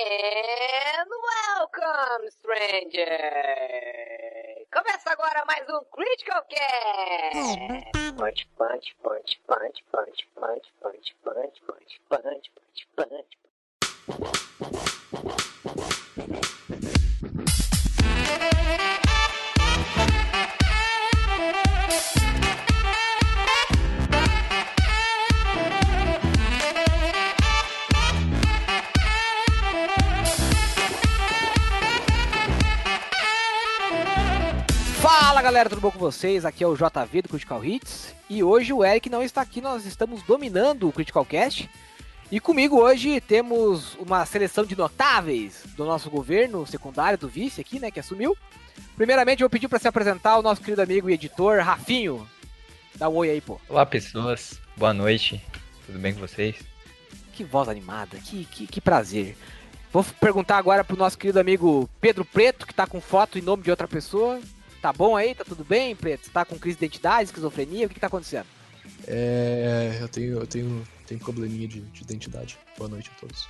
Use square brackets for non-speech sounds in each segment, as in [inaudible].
And welcome, stranger! Começa agora mais um Critical Cast! Galera, tudo bom com vocês? Aqui é o JV do Critical Hits e hoje o Eric não está aqui, nós estamos dominando o Critical Cast. E comigo hoje temos uma seleção de notáveis do nosso governo secundário, do vice aqui, né, que assumiu. Primeiramente, eu vou pedir para se apresentar o nosso querido amigo e editor, Rafinho. Dá um oi aí, pô. Olá pessoas, boa noite, tudo bem com vocês? Que voz animada, que, que, que prazer. Vou perguntar agora pro nosso querido amigo Pedro Preto, que tá com foto em nome de outra pessoa. Tá bom aí? Tá tudo bem, Preto? Você tá com crise de identidade, esquizofrenia? O que, que tá acontecendo? É, eu tenho, eu tenho, tenho probleminha de, de identidade. Boa noite a todos.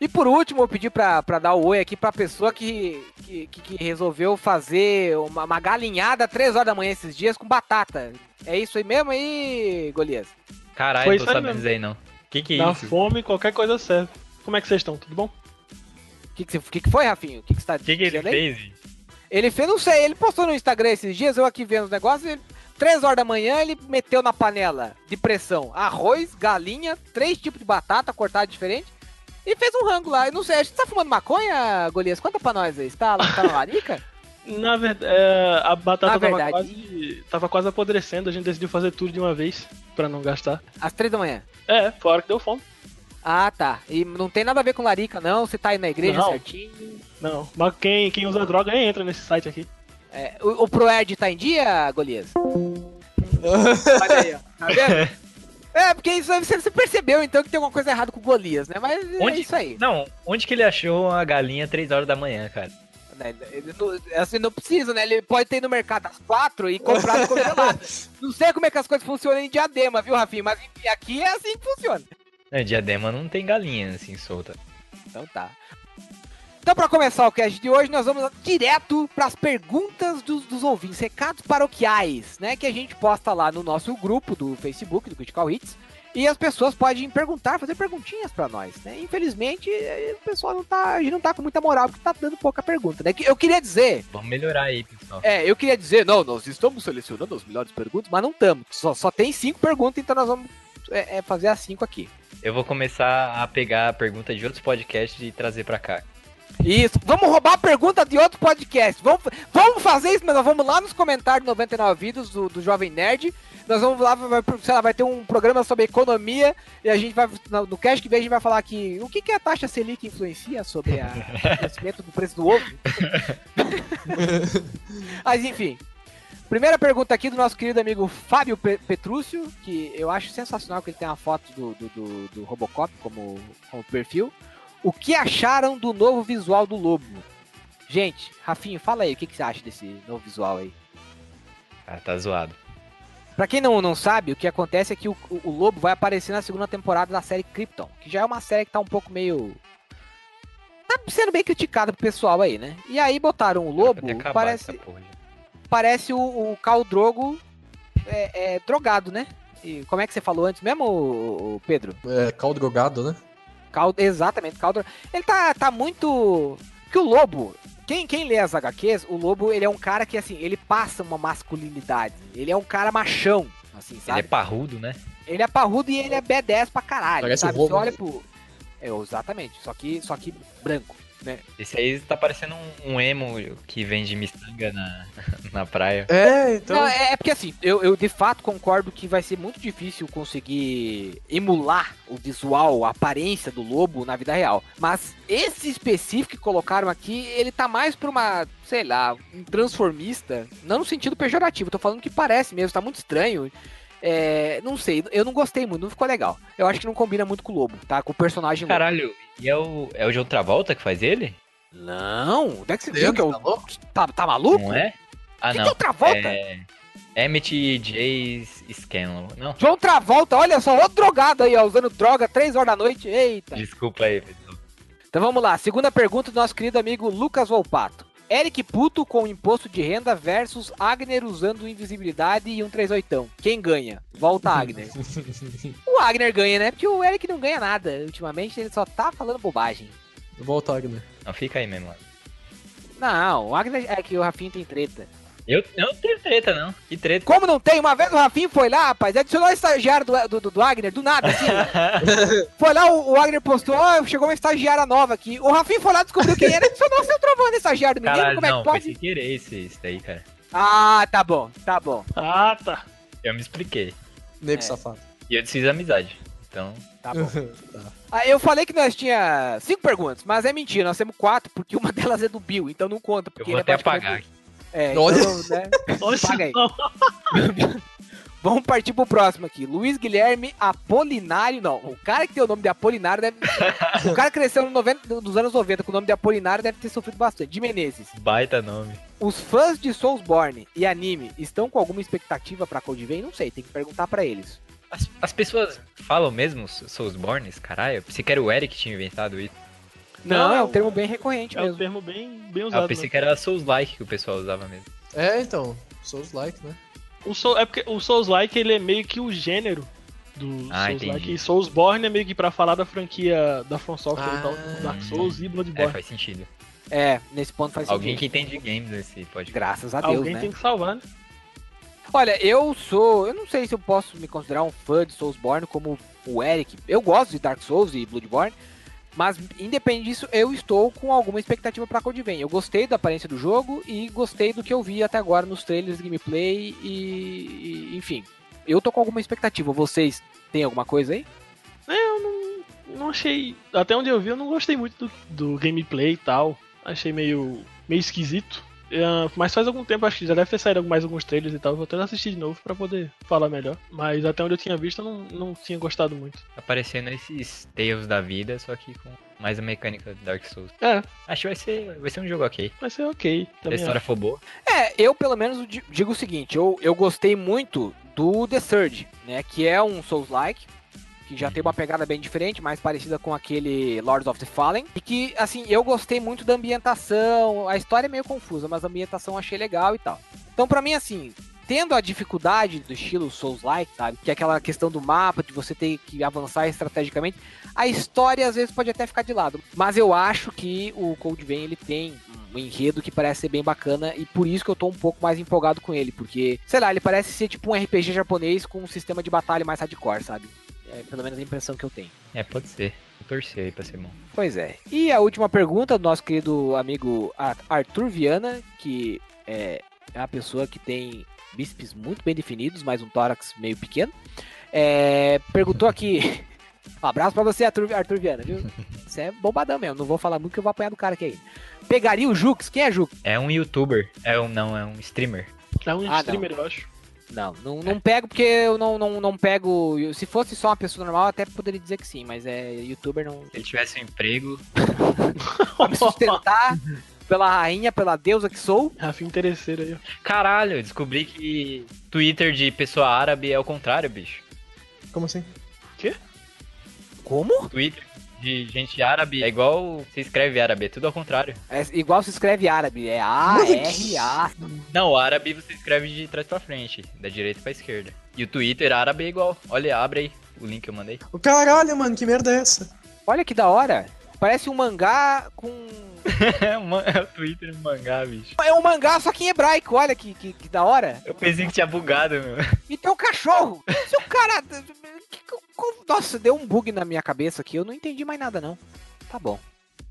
E por último, eu pedi pra, pra dar o oi aqui pra pessoa que, que, que- resolveu fazer uma, uma galinhada às 3 horas da manhã esses dias com batata. É isso aí mesmo aí, Golias? Caralho, tô aí sabendo mesmo. disso aí não. Que que é Na isso? fome, qualquer coisa serve. Como é que vocês estão? Tudo bom? O que, que, você- que que foi, Rafinho? O que, que você tá O que que ele dizendo aí? fez? Ele fez, não sei, ele postou no Instagram esses dias, eu aqui vendo os negócios, ele, 3 horas da manhã ele meteu na panela de pressão arroz, galinha, três tipos de batata cortada diferente e fez um rango lá. Eu não sei, que você tá fumando maconha, Golias? Conta pra nós aí, você tá, tá na larica? [laughs] Na verdade, é, a batata Na tava, verdade. quase, tava quase apodrecendo, a gente decidiu fazer tudo de uma vez, pra não gastar. Às 3 da manhã. É, fora que deu fome. Ah, tá. E não tem nada a ver com larica, não? Você tá aí na igreja Não. certinho? Não, mas quem, quem usa droga nem entra nesse site aqui. É, o, o Proerd tá em dia, Golias? [laughs] Olha aí, ó. Tá vendo? [laughs] É, porque isso aí você percebeu então que tem alguma coisa errada com o Golias, né? Mas é Onde- isso aí. Não, onde que ele achou uma galinha 3 horas da manhã, cara? Né, Ele não, assim, não precisa, né? Ele pode ter ido no mercado às quatro e comprar [laughs] congelado. não sei como é que as coisas funcionam em diadema, viu, Rafinha? Mas enfim, aqui é assim que funciona. Não, diadema não tem galinha assim solta. Então tá. Então, pra começar o cast de hoje, nós vamos direto pras perguntas dos, dos ouvintes, recados paroquiais, né? Que a gente posta lá no nosso grupo do Facebook, do Critical Hits. E as pessoas podem perguntar, fazer perguntinhas pra nós, né? Infelizmente, eh, o pessoal não tá, a gente não tá com muita moral porque tá dando pouca pergunta, né? Eu queria dizer, Vamos melhorar aí, pessoal. é, eu queria dizer, não, nós estamos selecionando as melhores perguntas, mas não estamos. Só, só tem cinco perguntas, então nós vamos é, é, fazer as cinco aqui. Eu vou começar a pegar a pergunta de outros podcasts e trazer pra cá. Isso, vamos roubar a pergunta de outro podcast. Vamos, vamos fazer isso, mas nós vamos lá nos comentários 99 vídeos do, do Jovem Nerd. Nós vamos lá, vai, sei lá, vai ter um programa sobre economia e a gente vai, no, no cast que vem, a gente vai falar aqui o que, que a taxa Selic influencia sobre a- o crescimento do preço do ovo. [laughs] mas enfim. Primeira pergunta aqui do nosso querido amigo Fábio Pe- Petrúcio, que eu acho sensacional que ele tem uma foto do, do, do- do Robocop como, como perfil. O que acharam do novo visual do Lobo? Gente, Rafinho, fala aí, o que, que você acha desse novo visual aí? Ah, tá zoado. Pra quem não, não sabe, o que acontece é que o, o- Lobo vai aparecer na segunda temporada da série Krypton, que já é uma série que tá um pouco meio... Tá sendo bem criticada pro pessoal aí, né? E aí botaram o Lobo, parece, essa porra já. Parece o, o Khal Drogo é, é, drogado, né? E como é que você falou antes mesmo, Pedro? É, caldo drogado, né? Cal- exatamente, Caldor. Ele tá, tá muito. Que o Lobo. Quem, quem lê as HQs, o Lobo, ele é um cara que, assim, ele passa uma masculinidade. Ele é um cara machão, assim, Ele sabe? é parrudo, né? Ele é parrudo e ele é B10 pra caralho, Parece sabe? o. Você olha pro... É, exatamente, só que, só que branco, né? Esse aí tá parecendo um, um emo que vende miçanga na, [laughs] na praia. É, então. Não, é, é porque assim, eu, eu de fato concordo que vai ser muito difícil conseguir emular o visual, a aparência do lobo na vida real. Mas esse específico que colocaram aqui, ele tá mais pra uma, sei lá, um transformista, não no sentido pejorativo, tô falando que parece mesmo, tá muito estranho. É, não sei, eu não gostei muito, não ficou legal. Eu acho que não combina muito com o lobo, tá? Com o personagem lobo. Caralho, e é o, é o de outra volta que faz ele? Não, onde é que você viu que eu... tá louco? Tá, tá maluco? Não é? Ah, que não. que é outra volta? É Emmett J. Scanlon. Não, John Travolta, olha só, outro drogado aí, ó, usando droga três horas da noite. Eita. desculpa aí, pessoal. Então vamos lá, segunda pergunta do nosso querido amigo Lucas Volpato. Eric puto com imposto de renda versus Agner usando invisibilidade e um 38. Quem ganha? Volta Agner. [laughs] o Agner ganha, né? Porque o Eric não ganha nada. Ultimamente ele só tá falando bobagem. Volta, Agner. Não, fica aí mesmo. Não, o Agner é que o Rafinha tem treta. Eu eu não tenho treta, não. Que treta. Como não tem? Uma vez o Rafinha foi lá, rapaz, adicionou o estagiário do, do, do, do Agner, do nada, assim. [laughs] foi lá, o, o Agner postou, ó, chegou uma estagiária nova aqui. O Rafinha foi lá, descobriu quem era, adicionou seu trovão estagiário do menino, Caralho, como é não, que pode? sem querer esse, esse daí, cara. Ah, tá bom, tá bom, Ah, tá. Eu me expliquei. Nego É. safado. E eu desfiz amizade. Então, tá bom. Tá. Ah, eu falei que nós tinha cinco perguntas, mas é mentira, nós temos quatro, porque uma [laughs] delas é do Bill, então não conta. eu Porque vou ele é até praticamente- apagar aqui. É, Olha. então, né? [laughs] Paga aí. [laughs] Vamos partir pro próximo aqui. Luiz Guilherme Apolinário. Não, o cara que tem o nome de Apolinário deve. o cara que cresceu no 90, nos anos 90 com o nome de Apolinário deve ter sofrido bastante. De Menezes. Baita nome. Os fãs de Soulsborne e anime estão com alguma expectativa pra Code Vein? Não sei, tem que perguntar pra eles. As, as pessoas falam mesmo Soulsbornes, caralho? Eu pensei que era o Eric que tinha inventado isso. Não, Não, é um termo bem recorrente É um mesmo. termo bem, bem Ah, usado. eu pensei né? que era Souls-like que o pessoal usava mesmo. É, então. Souls like, né? o Soul, é porque o Souls-like ele é meio que o gênero do Ah, Souls-like. entendi. E Soulsborne é meio que pra falar da franquia da From Software e tal, Ah. Dark Souls e É, Bloodborne. faz sentido. É, nesse ponto faz Alguém que sentido. entende games nesse podcast. Graças a Deus, Alguém né? tem que salvar, né? Olha, eu sou. Eu não sei se eu posso me considerar um fã de Soulsborne como o Eric. Eu gosto de Dark Souls e Bloodborne. Mas, independente disso, eu estou com alguma expectativa pra Code Vein. Eu gostei da aparência do jogo e gostei do que eu vi até agora nos trailers, gameplay e. e- enfim. Eu tô com alguma expectativa. Vocês têm alguma coisa aí? Eu não, não achei. Até onde eu vi, eu não gostei muito do, do gameplay e tal. Achei meio, meio esquisito. É, mas faz algum tempo, acho que já deve ter saído mais alguns trailers e tal. Vou até assistir de novo pra poder falar melhor. Mas até onde eu tinha visto, eu não, não tinha gostado muito. Aparecendo esses Tales da vida, só que com mais a mecânica do Dark Souls. É, Acho que vai ser, vai ser um jogo ok. vai ser ok. Se a história acho. for boa. É, eu pelo menos di- digo o seguinte, eu, eu gostei muito do The Surge, né? Que é um Souls-like, que já tem uma pegada bem diferente, mais parecida com aquele Lords of the Fallen. E que, assim, eu gostei muito da ambientação. A história é meio confusa, mas a ambientação achei legal e tal. Então, pra mim, assim, tendo a dificuldade do estilo Souls-like, sabe? Que é aquela questão do mapa, de você ter que avançar estrategicamente. A história, às vezes, pode até ficar de lado. Mas eu acho que o Cold Vein, ele tem um enredo que parece ser bem bacana e por isso que eu tô um pouco mais empolgado com ele, porque, sei lá, ele parece ser tipo um RPG japonês com um sistema de batalha mais hardcore, sabe? É pelo menos a impressão que eu tenho. É, pode ser. Vou torcer aí pra ser bom. Pois é. E a última pergunta do nosso querido amigo Ar- Arthur Viana, que é é uma pessoa que tem bíceps muito bem definidos, mas um tórax meio pequeno. É, perguntou aqui. [laughs] Um abraço pra você, Arthur, Arthur Viana, viu? [laughs] Você é bombadão mesmo, não vou falar muito que eu vou apanhar do cara aqui aí. Pegaria o Jux? Quem é Jux? É um youtuber. É um, não, é um streamer. É um Ah, streamer, eu acho. Não, não, não pego porque eu não, não, não pego. Se fosse só uma pessoa normal, eu até poderia dizer que sim, mas é youtuber não. Se ele tivesse um emprego, [laughs] Pra me sustentar pela rainha, pela deusa que sou. Rafinha interesseiro aí, ó. Caralho, eu descobri que Twitter de pessoa árabe é o contrário, bicho. Como assim? Como? Twitter de gente árabe é igual se escreve árabe, é tudo ao contrário. É igual se escreve árabe, é A-R-A. Não, o árabe você escreve de trás pra frente, da direita pra esquerda. E o Twitter árabe é igual. Olha, abre aí o link que eu mandei. O caralho, mano, que merda é essa? Olha que da hora. Parece um mangá com. [laughs] é o Twitter no mangá, bicho. É um mangá só que em hebraico, olha que, que, que da hora. Eu pensei que tinha bugado, meu. E tem um cachorro. Se o cara. Nossa, deu um bug na minha cabeça aqui, eu não entendi mais nada não. Tá bom.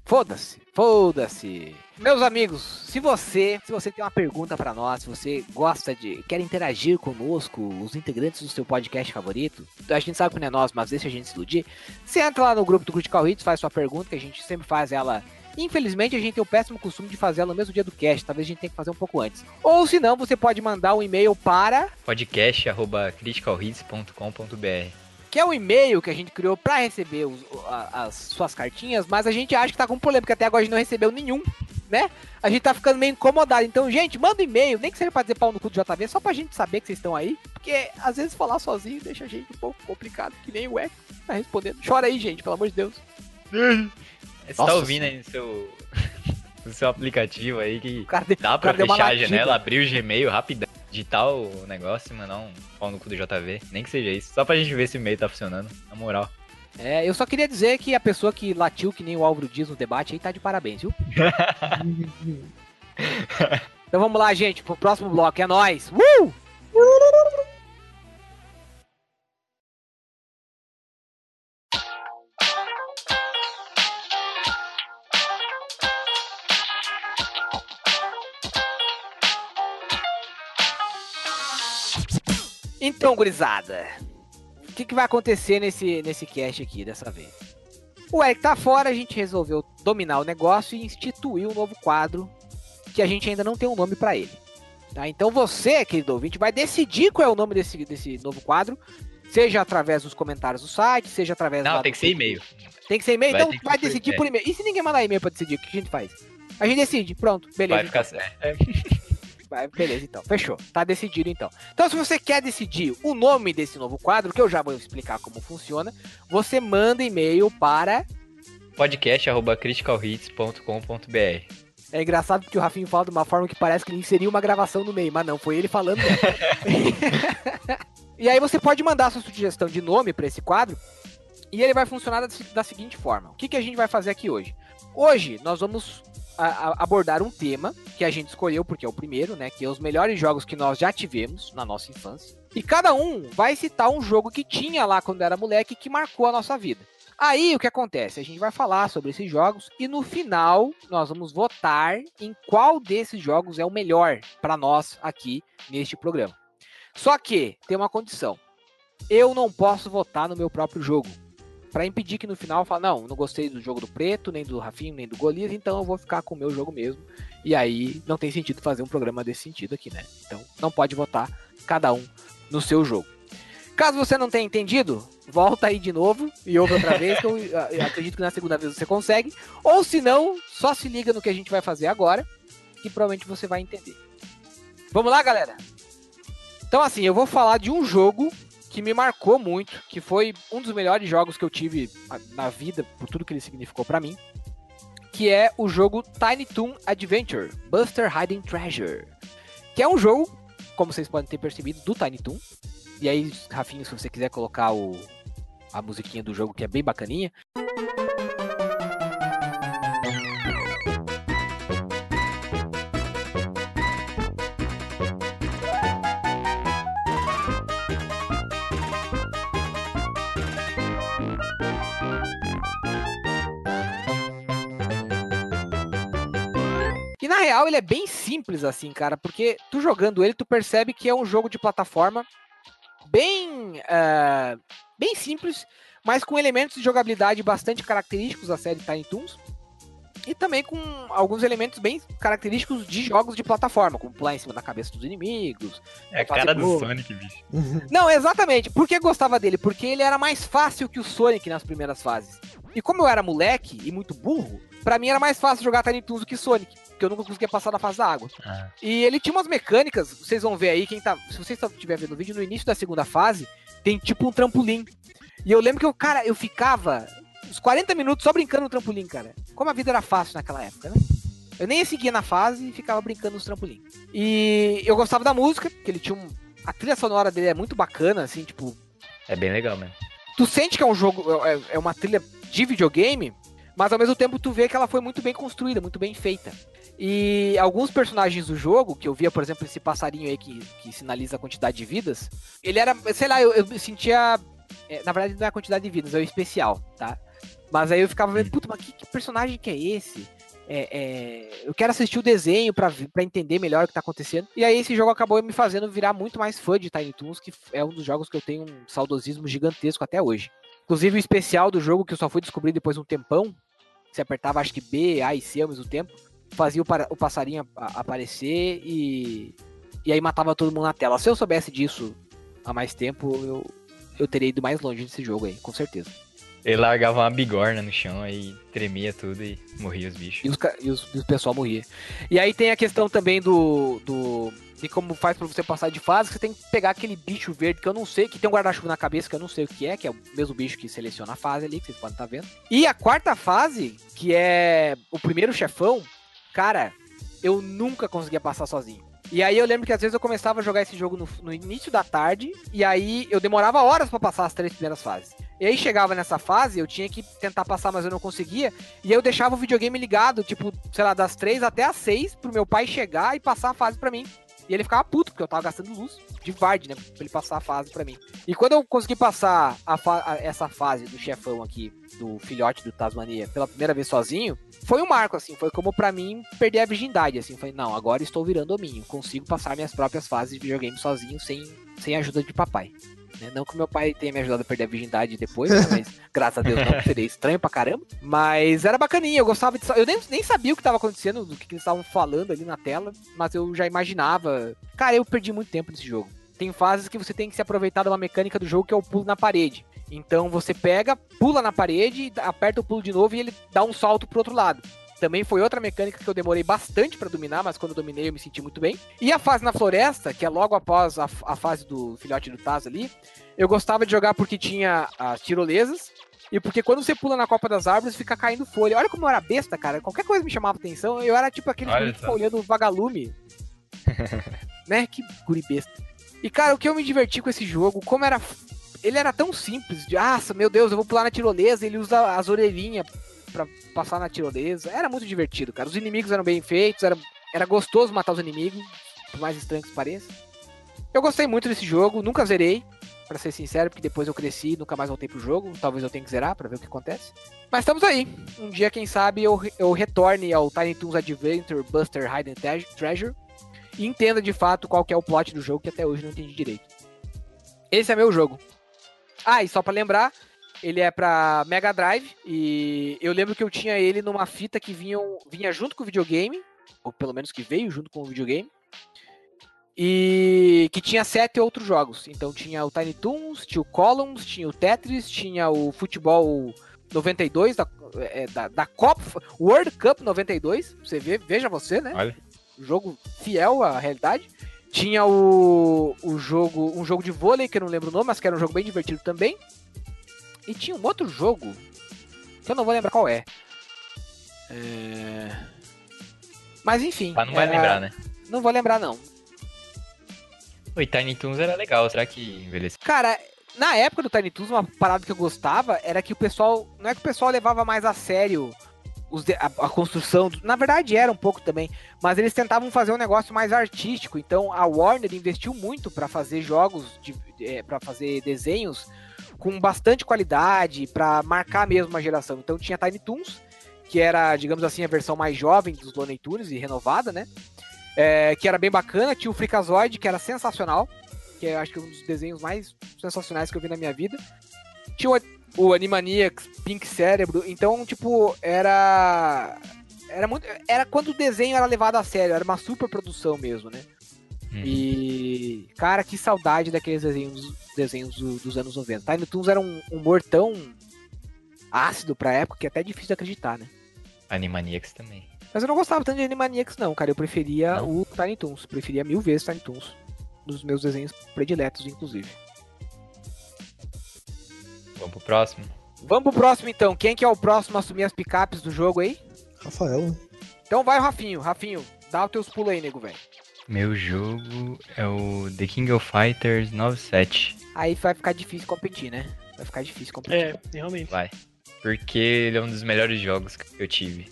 Foda-se, foda-se. Meus amigos, se você, se você tem uma pergunta pra nós, se você gosta de, quer interagir conosco, os integrantes do seu podcast favorito, a gente sabe que não é nós, mas deixa a gente se iludir. Você entra lá no grupo do Critical Hits, faz sua pergunta, que a gente sempre faz ela. Infelizmente, a gente tem o péssimo costume de fazer ela no mesmo dia do cast, talvez a gente tenha que fazer um pouco antes. Ou se não, você pode mandar um e-mail para Podcast arroba criticalhits.com.br que é o e-mail que a gente criou pra receber os- as suas cartinhas, mas a gente acha que tá com problema, porque até agora a gente não recebeu nenhum, né? A gente tá ficando meio incomodado. Então, gente, manda um e-mail, nem que seja pra dizer pau no cu do JV, só pra gente saber que vocês estão aí, porque às vezes falar sozinho deixa a gente um pouco complicado, que nem o Eco tá respondendo. Chora aí, gente, pelo amor de Deus. Você Nossa tá ouvindo aí no seu, [laughs] no seu aplicativo aí que de- dá pra fechar a janela, abrir o Gmail rapidão, digitar o negócio e mandar um pau no cu do JV. Nem que seja isso. Só pra gente ver se o e-mail tá funcionando, na moral. É, eu só queria dizer que a pessoa que latiu que nem o Álvaro diz no debate aí tá de parabéns, viu? [laughs] então vamos lá, gente, pro próximo bloco. É nóis! Uh! Então, gurizada, o que, que vai acontecer nesse, nesse cast aqui dessa vez? O Eric tá fora, a gente resolveu dominar o negócio e instituir um novo quadro que a gente ainda não tem um nome pra ele. Tá? Então você, querido ouvinte, vai decidir qual é o nome desse, desse novo quadro, seja através dos comentários do site, seja através Não, tem do que ser e-mail. Tem que ser e-mail? Vai Então ter que vai decidir é. por e-mail. E se ninguém mandar e-mail pra decidir, o que a gente faz? A gente decide, pronto, beleza. Vai ficar certo. Vai, beleza, então. Fechou. Tá decidido, então. Então, se você quer decidir o nome desse novo quadro, que eu já vou explicar como funciona, você manda e-mail para. podcast.criticalhits.com.br É engraçado porque o Rafinho fala de uma forma que parece que ele inseriu uma gravação no meio, mas não, foi ele falando. [laughs] [laughs] e aí você pode mandar sua sugestão de nome para esse quadro e ele vai funcionar da, da seguinte forma. O que, que a gente vai fazer aqui hoje? Hoje nós vamos a- a- abordar um tema que a gente escolheu porque é o primeiro, né? Que é os melhores jogos que nós já tivemos na nossa infância. E cada um vai citar um jogo que tinha lá quando era moleque que marcou a nossa vida. Aí o que acontece? A gente vai falar sobre esses jogos e no final nós vamos votar em qual desses jogos é o melhor para nós aqui neste programa. Só que tem uma condição. Eu não posso votar no meu próprio jogo. Pra impedir que no final eu fale, não, não gostei do jogo do Preto, nem do Rafinho, nem do Golias, então eu vou ficar com o meu jogo mesmo. E aí não tem sentido fazer um programa desse sentido aqui, né? Então não pode votar cada um no seu jogo. Caso você não tenha entendido, volta aí de novo e ouve outra vez, que eu, [laughs] eu acredito que na segunda vez você consegue. Ou se não, só se liga no que a gente vai fazer agora, que provavelmente você vai entender. Vamos lá, galera? Então, assim, eu vou falar de um jogo que me marcou muito, que foi um dos melhores jogos que eu tive na vida, por tudo que ele significou pra mim, que é o jogo Tiny Toon Adventure Buster Hiding Treasure, que é um jogo, como vocês podem ter percebido, do Tiny Toon. E aí, Rafinho, se você quiser colocar o, a musiquinha do jogo, que é bem bacaninha. Real ele é bem simples assim, cara, porque tu jogando ele, tu percebe que é um jogo de plataforma bem, ah, bem simples, mas com elementos de jogabilidade bastante característicos da série Tiny Toons. E também com alguns elementos bem característicos de jogos de plataforma, como pular em cima da cabeça dos inimigos. É a cara do. Sonic, bicho. Não, exatamente. Por que eu gostava dele? Porque ele era mais fácil que o Sonic nas primeiras fases. E como eu era moleque e muito burro, pra mim era mais fácil jogar Tiny Toons do que Sonic, porque eu nunca conseguia passar da fase da água. Ah, E ele tinha umas mecânicas, vocês vão ver aí, quem tá. Se vocês estiverem vendo o vídeo, no início da segunda fase, tem tipo um trampolim. E eu lembro que eu, cara, eu ficava uns 40 minutos só brincando no trampolim, cara. Como a vida era fácil naquela época, né? Eu nem seguia na fase e ficava brincando nos trampolim. E eu gostava da música, que ele tinha um. A trilha sonora dele é muito bacana, assim, tipo, é bem legal mesmo. tu sente que é um jogo, é, é uma trilha de videogame, mas ao mesmo tempo tu vê que ela foi muito bem construída, muito bem feita. E alguns personagens do jogo, que eu via, por exemplo, esse passarinho aí que, que sinaliza a quantidade de vidas, ele era, sei lá, eu, eu sentia. é, na verdade, não é a quantidade de vidas, é o especial, tá? Mas aí eu ficava vendo, puta, mas que, que personagem que é esse? É, é, eu quero assistir o desenho pra entender melhor o que tá acontecendo. E aí esse jogo acabou me fazendo virar muito mais fã de Tiny Toons, que é um dos jogos que eu tenho um saudosismo gigantesco até hoje. Inclusive o especial do jogo que eu só fui descobrir depois de um tempão, você apertava acho que B, A e C ao mesmo tempo, fazia o, para- o passarinho aparecer e, e aí matava todo mundo na tela. Se eu soubesse disso há mais tempo, eu, eu teria ido mais longe nesse jogo aí, com certeza. Ele largava uma bigorna no chão, aí tremia tudo e morria os E bichos. os, ca- e os, e o pessoal morria. E aí tem a questão também do. do de como faz pra você passar de fase, você tem que pegar aquele bicho verde que eu não sei, que tem um guarda-chuva na cabeça que eu não sei o que é, que é o mesmo bicho que seleciona a fase ali, que vocês podem estar vendo. E a quarta fase, que é o primeiro chefão, cara, eu nunca conseguia passar sozinho. E aí eu lembro que às vezes eu começava a jogar esse jogo no, no início da tarde, e aí eu demorava horas pra passar as três primeiras fases. E aí chegava nessa fase, eu tinha que tentar passar, mas eu não conseguia. E eu deixava o videogame ligado, tipo, sei lá, das três até as seis, pro meu pai chegar e passar a fase pra mim. E ele ficava puto, porque eu tava gastando luz de Vard, né? Pra ele passar a fase pra mim. E quando eu consegui passar a fa- a- essa fase do chefão aqui, do filhote do Tasmania, pela primeira vez sozinho, foi um marco, assim. Foi como pra mim perder a virgindade, assim. Foi, não, agora estou virando hominho. Consigo passar minhas próprias fases de videogame sozinho, sem, sem ajuda de papai. Né? Não que meu pai tenha me ajudado a perder a virgindade depois, né? mas [laughs] graças a Deus não, seria estranho pra caramba. Mas era bacaninha, eu gostava de. Eu nem, nem sabia o que tava acontecendo, do que, que eles estavam falando ali na tela, mas eu já imaginava. Cara, eu perdi muito tempo nesse jogo. Tem fases que você tem que se aproveitar de uma mecânica do jogo que é o pulo na parede. Então você pega, pula na parede, aperta o pulo de novo e ele dá um salto pro outro lado. Também foi outra mecânica que eu demorei bastante pra dominar, mas quando eu dominei eu me senti muito bem. E a fase na floresta, que é logo após a, a fase do filhote do Taz ali, eu gostava de jogar porque tinha as tirolesas e porque quando você pula na copa das árvores fica caindo folha. Olha como eu era besta, cara. Qualquer coisa me chamava atenção. Eu era tipo aquele que fica olhando o vagalume. [laughs] né? Que guri besta. E cara, o que eu me diverti com esse jogo, como era. Ele era tão simples, de, ah, meu Deus, eu vou pular na tirolesa, ele usa as orelhinhas pra passar na tirolesa. Era muito divertido, cara. Os inimigos eram bem feitos, era, era gostoso matar os inimigos, por mais estranho que pareça. Eu gostei muito desse jogo, nunca zerei, pra ser sincero, porque depois eu cresci e nunca mais voltei pro jogo. Talvez eu tenha que zerar pra ver o que acontece. Mas estamos aí. Um dia, quem sabe, eu, eu retorne ao Tiny Toons Adventure Buster Hidden Tre- Treasure e entenda de fato qual que é o plot do jogo, que até hoje não entendi direito. Esse é meu jogo. Ah, e só pra lembrar, ele é pra Mega Drive e eu lembro que eu tinha ele numa fita que vinha, vinha junto com o videogame, ou pelo menos que veio junto com o videogame. E que tinha sete outros jogos. Então tinha o Tiny Toons, tinha o Columns, tinha o Tetris, tinha o Futebol 92 da, é, da, da Copa, World Cup 92. Você vê, veja você, né? Olha. Jogo fiel à realidade. Tinha o, o jogo, um jogo de vôlei que eu não lembro o nome, mas que era um jogo bem divertido também. E tinha um outro jogo que eu não vou lembrar qual é. É... Mas enfim. Mas não vai era- lembrar, né? Não vou lembrar não. O Tiny Toons era legal, será que envelheceu? Cara, na época do Tiny Toons, uma parada que eu gostava era que o pessoal. Não é que o pessoal levava mais a sério de- a, a construção. Na verdade era um pouco também. Mas eles tentavam fazer um negócio mais artístico. Então a Warner investiu muito pra fazer jogos, é, para fazer desenhos com bastante qualidade, pra marcar mesmo uma geração. Então tinha Tiny Toons, que era, digamos assim, a versão mais jovem dos Looney Tunes e renovada, né? É, que era bem bacana. Tinha o Freakazoid, que era sensacional que eu acho que é um dos desenhos mais sensacionais que eu vi na minha vida. Tinha o, o Animaniacs, Pink Cérebro, então, tipo, era. Era muito. Era quando o desenho era levado a sério, era uma super produção mesmo, né? Uhum. E. Cara, que saudade daqueles desenhos, desenhos do- dos anos 90. Tiny Toons era um humor tão ácido pra época que é até difícil de acreditar, né? Animaniacs também. Mas eu não gostava tanto de Animaniacs, não, cara. Eu preferia Não? o Tiny Toons. Preferia mil vezes Tiny Toons. Dos meus desenhos prediletos, inclusive. Vamos pro próximo? Vamos pro próximo então. Quem que é o próximo a assumir as picapes do jogo aí? Rafael, né? Então vai o Rafinho. Rafinho, dá os teus pulos aí, nego, velho. Meu jogo é o The King of Fighters 97. Aí vai ficar difícil competir, né? Vai ficar difícil competir. É, realmente. Vai. Porque ele é um dos melhores jogos que eu tive.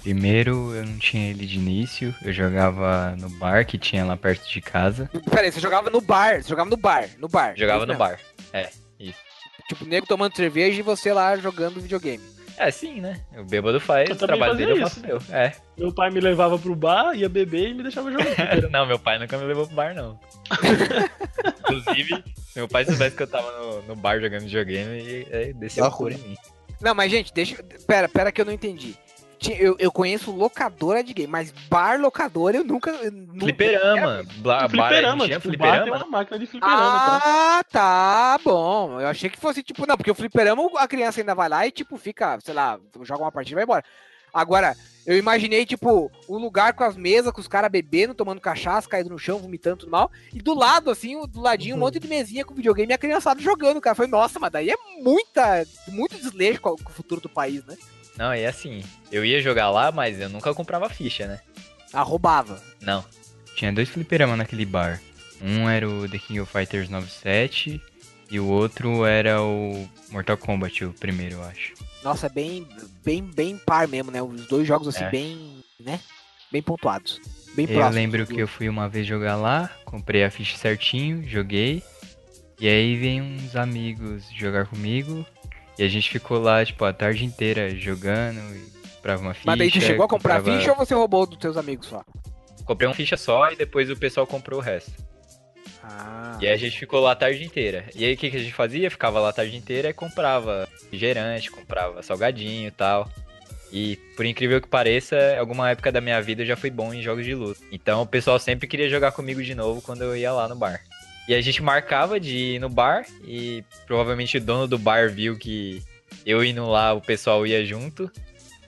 Primeiro, eu não tinha ele de início. Eu jogava no bar que tinha lá perto de casa. Pera aí, você jogava no bar. Você jogava no bar. No bar. Jogava Isso no mesmo. bar. Tipo, o nego tomando cerveja e você lá jogando videogame. É, sim, né? O bêbado faz, Eu o trabalho dele eu faço meu. É. Meu pai me levava pro bar, ia beber e me deixava jogando. [laughs] não, meu pai nunca me levou pro bar, não. [laughs] Inclusive, meu pai soubesse que eu tava no, no bar jogando videogame e, e desceu a cor em mim. Não, mas gente, deixa. Pera, pera que eu não entendi. Eu, eu conheço locadora de game, mas bar locadora eu nunca. eu nunca- Fliperama. Bla, bar, fliperama, tinha tipo, o bar tem fliperama? uma máquina de fliperama, então. Ah, tá bom. Eu achei que fosse tipo, não, porque o fliperama a criança ainda vai lá e tipo fica, sei lá, joga uma partida e vai embora. Agora, eu imaginei tipo um lugar com as mesas, com os caras bebendo, tomando cachaça, caindo no chão, vomitando tudo mal, e do lado assim, do ladinho um monte de mesinha com videogame e a criançada jogando, cara. Foi, nossa, mas daí é muita, muito desleixo com o futuro do país, né? Não, é assim. Eu ia jogar lá, mas eu nunca comprava ficha, né? Ah, roubava. Não. Tinha dois fliperama naquele bar. Um era o The King of Fighters 97 e o outro era o Mortal Kombat, o primeiro, eu acho. Nossa, é bem, bem, bem par mesmo, né? Os dois jogos assim, É. bem, né? Bem pontuados. Bem Eu lembro do- que eu fui uma vez jogar lá, comprei a ficha certinho, joguei. E aí vem uns amigos jogar comigo. E a gente ficou lá, tipo, a tarde inteira jogando e comprava uma ficha. Mas daí tu chegou a comprar comprava- ficha ou você roubou dos teus amigos só? Comprei uma ficha só e depois o pessoal comprou o resto. Ah. E aí a gente ficou lá a tarde inteira. E aí o que, que a gente fazia? Ficava lá a tarde inteira e comprava refrigerante, comprava salgadinho e tal. E por incrível que pareça, alguma época da minha vida eu já fui bom em jogos de luta. Então o pessoal sempre queria jogar comigo de novo quando eu ia lá no bar. E a gente marcava de ir no bar e provavelmente o dono do bar viu que eu indo lá o pessoal ia junto.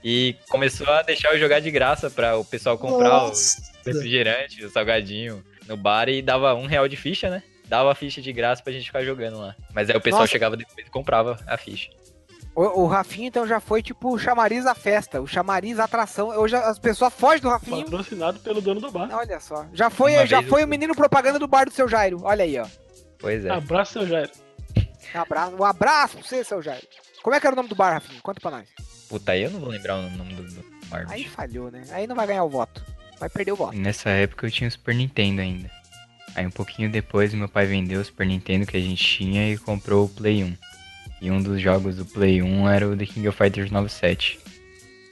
E começou a deixar eu jogar de graça pra o pessoal comprar o Nossa. refrigerante, o salgadinho no bar e dava um real de ficha, né? Dava a ficha de graça pra gente ficar jogando lá. Mas aí o pessoal Nossa. chegava depois e comprava a ficha. O, o Rafinha, então, já foi tipo o chamariz da festa, o chamariz atração. Hoje as pessoas fogem do Rafinha. Patrocinado pelo dono do bar. Olha só. Já foi, Uma já foi o menino propaganda do bar do seu Jairo. Olha aí, ó. Pois é. Abraço, seu Jairo. Um abraço, um abraço pra você, seu Jairo. Como é que era o nome do bar, Rafinha? Conta pra nós. Puta, aí eu não vou lembrar o nome do, do bar. Aí bicho. falhou, né? Aí não vai ganhar o voto. Vai perder o voto. Nessa época eu tinha o Super Nintendo ainda. Aí um pouquinho depois meu pai vendeu o Super Nintendo que a gente tinha e comprou o Play 1. E um dos jogos do Play 1 era o The King of Fighters 97.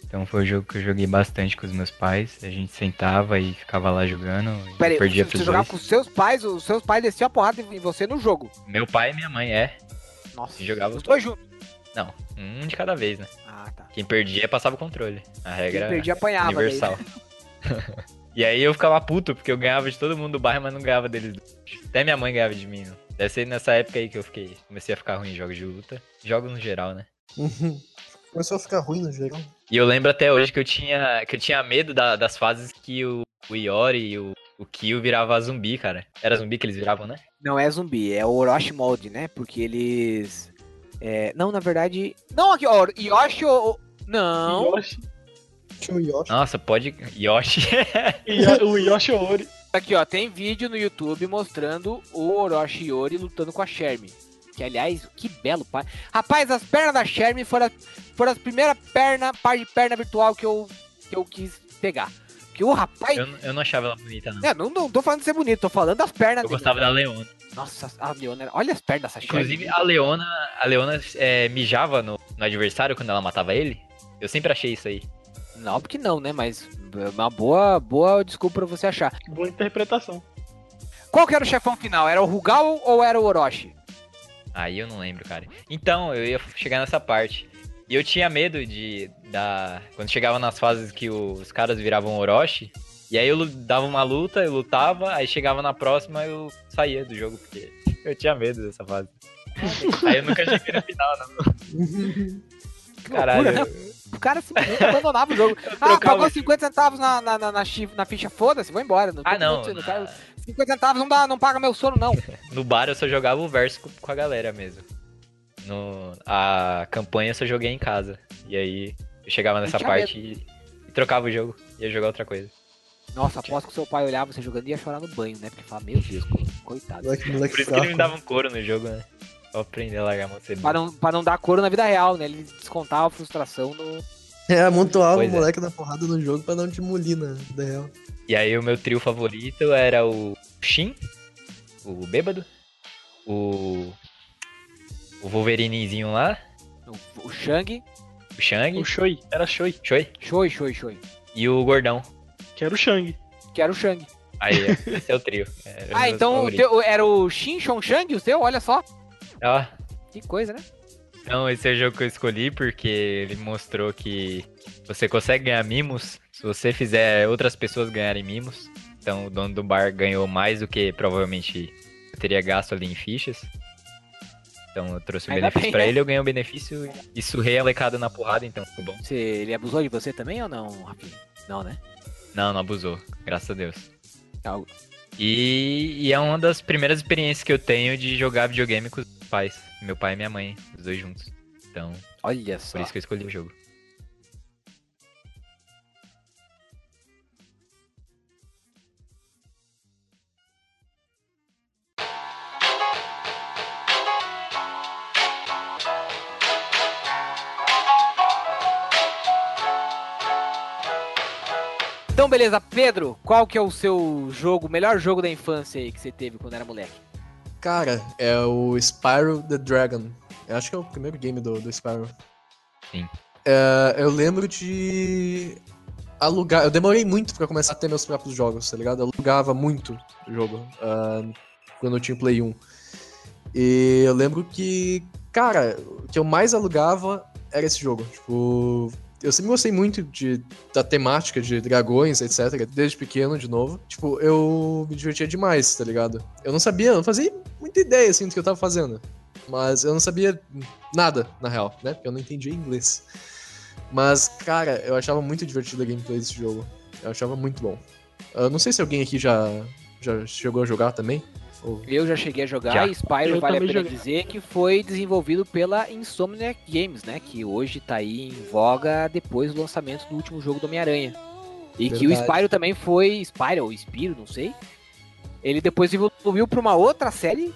Então foi o jogo que eu joguei bastante com os meus pais. A gente sentava e ficava lá jogando. e Pera aí, perdia você, você jogava dois. com os seus pais, os seus pais desciam a porrada em você no jogo. Meu pai e minha mãe, é. Nossa. E jogava Os dois juntos. Não, um de cada vez, né? Ah, tá. Quem perdia passava o controle. A regra Quem perdia apanhava. né? universal. [laughs] e aí eu ficava puto, porque eu ganhava de todo mundo do bairro, mas não ganhava deles. Até minha mãe ganhava de mim. Né? Deve ser nessa época aí que eu fiquei. Comecei a ficar ruim em jogos de luta. Jogos no geral, né? Uhum. Começou a ficar ruim no geral. E eu lembro até hoje que eu tinha, que eu tinha medo da- das fases que o, o Iori e o, o Kyo virava zumbi, cara. Era zumbi que eles viravam, né? Não é zumbi, é o Orochi Mode, né? Porque eles. é, Não, na verdade. Não, aqui, ó. Yoshi. o- Não. Yoshi. Tinha o Yoshi. Nossa, pode. Yoshi. [laughs] Yo- o Yoshi Ori. Aqui, ó. Tem vídeo no YouTube mostrando o Orochi Yori lutando com a Shermie. Que, aliás, que belo pai. Rapaz, as pernas da Shermie foram, foram as primeiras pernas, par de perna virtual que eu, que eu quis pegar. Que o rapaz. eu, eu não achava ela bonita, não. É, não, não tô falando de ser bonito, tô falando das pernas Eu dele. gostava da Leona. Nossa, a Leona. Olha as pernas dessa Shermie. Inclusive, a Leona, a Leona é, mijava no, no adversário quando ela matava ele. Eu sempre achei isso aí. Não, porque não, né? Mas é uma boa, boa desculpa pra você achar. Boa interpretação. Qual que era o chefão final? Era o Rugal ou era o Orochi? Aí eu não lembro, cara. Então, eu ia chegar nessa parte. E eu tinha medo de. Da... Quando chegava nas fases que os caras viravam Orochi. E aí eu dava uma luta, eu lutava, aí chegava na próxima eu saía do jogo, porque eu tinha medo dessa fase. [laughs] aí eu nunca cheguei no final, não. [laughs] Caralho. loucura, né? O cara simplesmente abandonava o jogo. [laughs] Ah, pagou 50 centavos na, na, na, na ficha, foda-se, vou embora. Não Ah, não. muito, quero- 50 centavos não, dá, não paga meu sono, não. [laughs] No bar eu só jogava o verso com- com a galera mesmo. No, a campanha eu só joguei em casa. E aí eu chegava nessa parte e, e trocava o jogo. Ia jogar outra coisa. Nossa, aposto que seu pai olhava você jogando e ia chorar no banho, né? Porque fala, meu Deus, co- coitado. Moleque, moleque Por isso que ele me dava um couro no jogo, né? Aprender a largar a mão cedo. Pra não, pra não dar couro na vida real, né? Ele descontava a frustração no. É, amontoava Pois o é. moleque na porrada no jogo pra não te molir na vida real. E aí o meu trio favorito era o Shin, o bêbado, o. O Wolverinezinho lá, O, o Shang. o Shang, O Shoi. Era Shoi. Choi, Shoi, Shoi, Shoi. e o Gordão. Que era o Shang. Que era o Shang. Aí, é, esse é o trio. É, Ah, então o teu- era o Shin Shong Shang, o seu? Olha só. Ó, Que coisa, né? Então, esse é o jogo que eu escolhi porque ele mostrou que, você consegue ganhar mimos se você fizer outras pessoas ganharem mimos. Então o dono do bar ganhou mais do que provavelmente eu teria gasto ali em fichas. Então eu trouxe o Ainda benefício bem, pra né? ele, eu ganhei o benefício e surrei a lecada na porrada, então ficou bom. Você, ele abusou de você também ou não, Rafinha? Não, né? Não, não abusou, graças a Deus. Ah, E, e é uma das primeiras experiências que eu tenho de jogar videogame com os pais. Meu pai e minha mãe, os dois juntos. Então, Olha só. por isso que eu escolhi o jogo. Então, beleza. Pedro, qual que é o seu jogo, melhor jogo da infância aí que você teve quando era moleque? Cara, é o Spyro the Dragon. Eu acho que é o primeiro game do, do Spyro. Sim. É, eu lembro de alugar. Eu demorei muito pra começar a ter meus próprios jogos, tá ligado? Eu alugava muito o jogo ah, quando eu tinha o Play 1. E eu lembro que, cara, o que eu mais alugava era esse jogo. Tipo, eu sempre gostei muito de, da temática de dragões, etc. Desde pequeno, de novo. Tipo, eu me divertia demais, tá ligado? Eu não sabia, eu não fazia muita ideia, assim, do que eu tava fazendo. Mas eu não sabia nada, na real, né? Porque eu não entendia inglês. Mas, cara, eu achava muito divertido a gameplay desse jogo. Eu achava muito bom. Eu não sei se alguém aqui já, já chegou a jogar também. Eu já cheguei a jogar Já. e Spyro Eu vale a pena joguei. dizer que foi desenvolvido pela Insomniac Games, né? Que hoje tá aí em voga depois do lançamento do último jogo do Homem-Aranha. E que o Verdade. Spyro também foi. Spyro ou Spiro, não sei. Ele depois evoluiu pra uma outra série.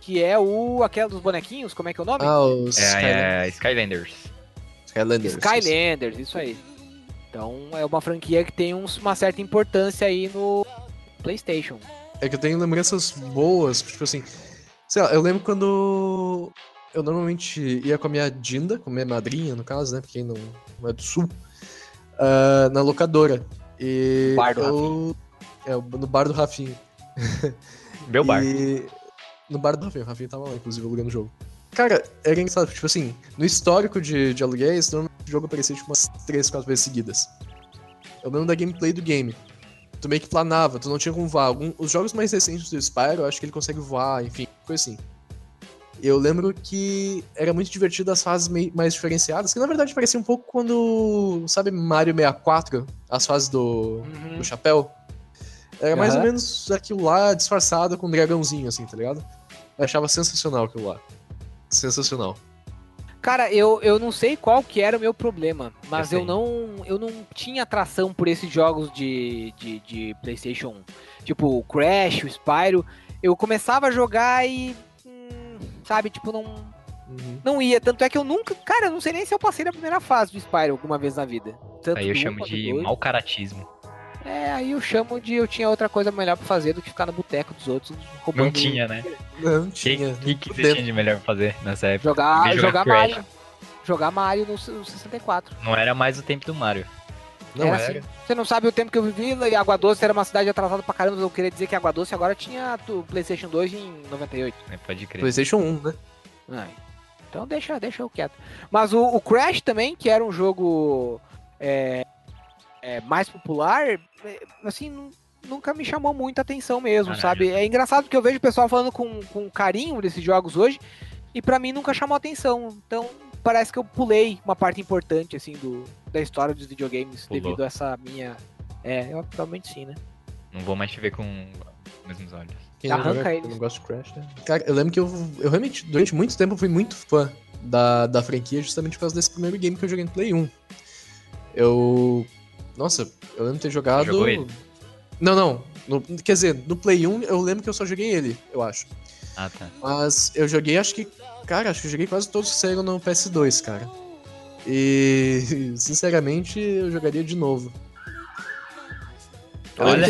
Que é o. aquela dos bonequinhos, como é que é o nome? Ah, os É, é Skylanders. Skylanders. Skylanders, isso aí. Então é uma franquia que tem uns- uma certa importância aí no PlayStation. É que eu tenho lembranças boas, tipo assim. Sei lá, eu lembro quando eu normalmente ia com a minha Dinda, com a minha madrinha, no caso, né? Porque quem não, não é do sul, ah, na locadora. E Bar do eu, é, no bar do Rafinho. [laughs] Meu bar. E no bar do Rafinho, o Rafinho tava lá, inclusive, alugando o jogo. Cara, era engraçado, tipo assim, no histórico de, de aluguéis, normalmente o jogo aparecia tipo umas 3, 4 vezes seguidas. Eu lembro da gameplay do game. Tu meio que planava, tu não tinha como voar. Algum- os jogos mais recentes do Spyro, eu acho que ele consegue voar, enfim, coisa assim. Eu lembro que era muito divertido as fases mais diferenciadas, que na verdade parecia um pouco quando, sabe, Mario 64, as fases do, do chapéu. Era mais ou menos aquilo lá disfarçado com um dragãozinho, assim, tá ligado? Eu achava sensacional aquilo lá. Sensacional. Cara, eu, eu não sei qual que era o meu problema, mas Eu não eu não tinha atração por esses jogos de, de, de PlayStation 1. Tipo, o Crash, o Spyro. Eu começava a jogar e. hum, sabe, tipo, não, Uhum. não ia. Tanto é que eu nunca. Cara, eu não sei nem se eu passei na primeira fase do Spyro alguma vez na vida. Tanto Aí eu chamo de mau caratismo. É, aí eu chamo de eu tinha outra coisa melhor pra fazer do que ficar no boteco dos outros roubando. Não tinha, né? Não O que, tinha. que, que você tinha de melhor pra fazer nessa época? Jogar, jogar, Crash. Mario. Jogar Mario no, no 64. Não era mais o tempo do Mario. Não era era. assim. Você não sabe o tempo que eu vivi e Água Doce era uma cidade atrasada pra caramba. Eu queria dizer que Água Doce agora tinha o PlayStation 2 em 98. Né? Pode crer. PlayStation 1, né? Ai, então deixa, deixa eu quieto. Mas o, o Crash também, que era um jogo é, é, mais popular, é, assim, nu- nunca me chamou muita atenção mesmo, Caralho. sabe? É engraçado que eu vejo o pessoal falando com, com carinho desses jogos hoje e pra mim nunca chamou atenção. Então parece que eu pulei uma parte importante, assim, do, da história dos videogames Pulou. devido a essa minha... É, eu provavelmente sim, né? Não vou mais te ver com os mesmos olhos. Quem não, Arranca joga, eles. eu não gosto de Crash, né? Cara, eu lembro que eu, eu realmente, durante muito tempo, eu fui muito fã da, da franquia justamente por causa desse primeiro game que eu joguei no Play 1. Eu. Nossa, eu lembro de ter jogado. jogou ele? Não, não. No- quer dizer, no Play 1 eu lembro que eu só joguei ele, eu acho. Ah, tá. Mas eu joguei, acho que. Cara, acho que eu joguei quase todos que saíram no PS2, cara. E. [laughs] Sinceramente, eu jogaria de novo. Eu Olha.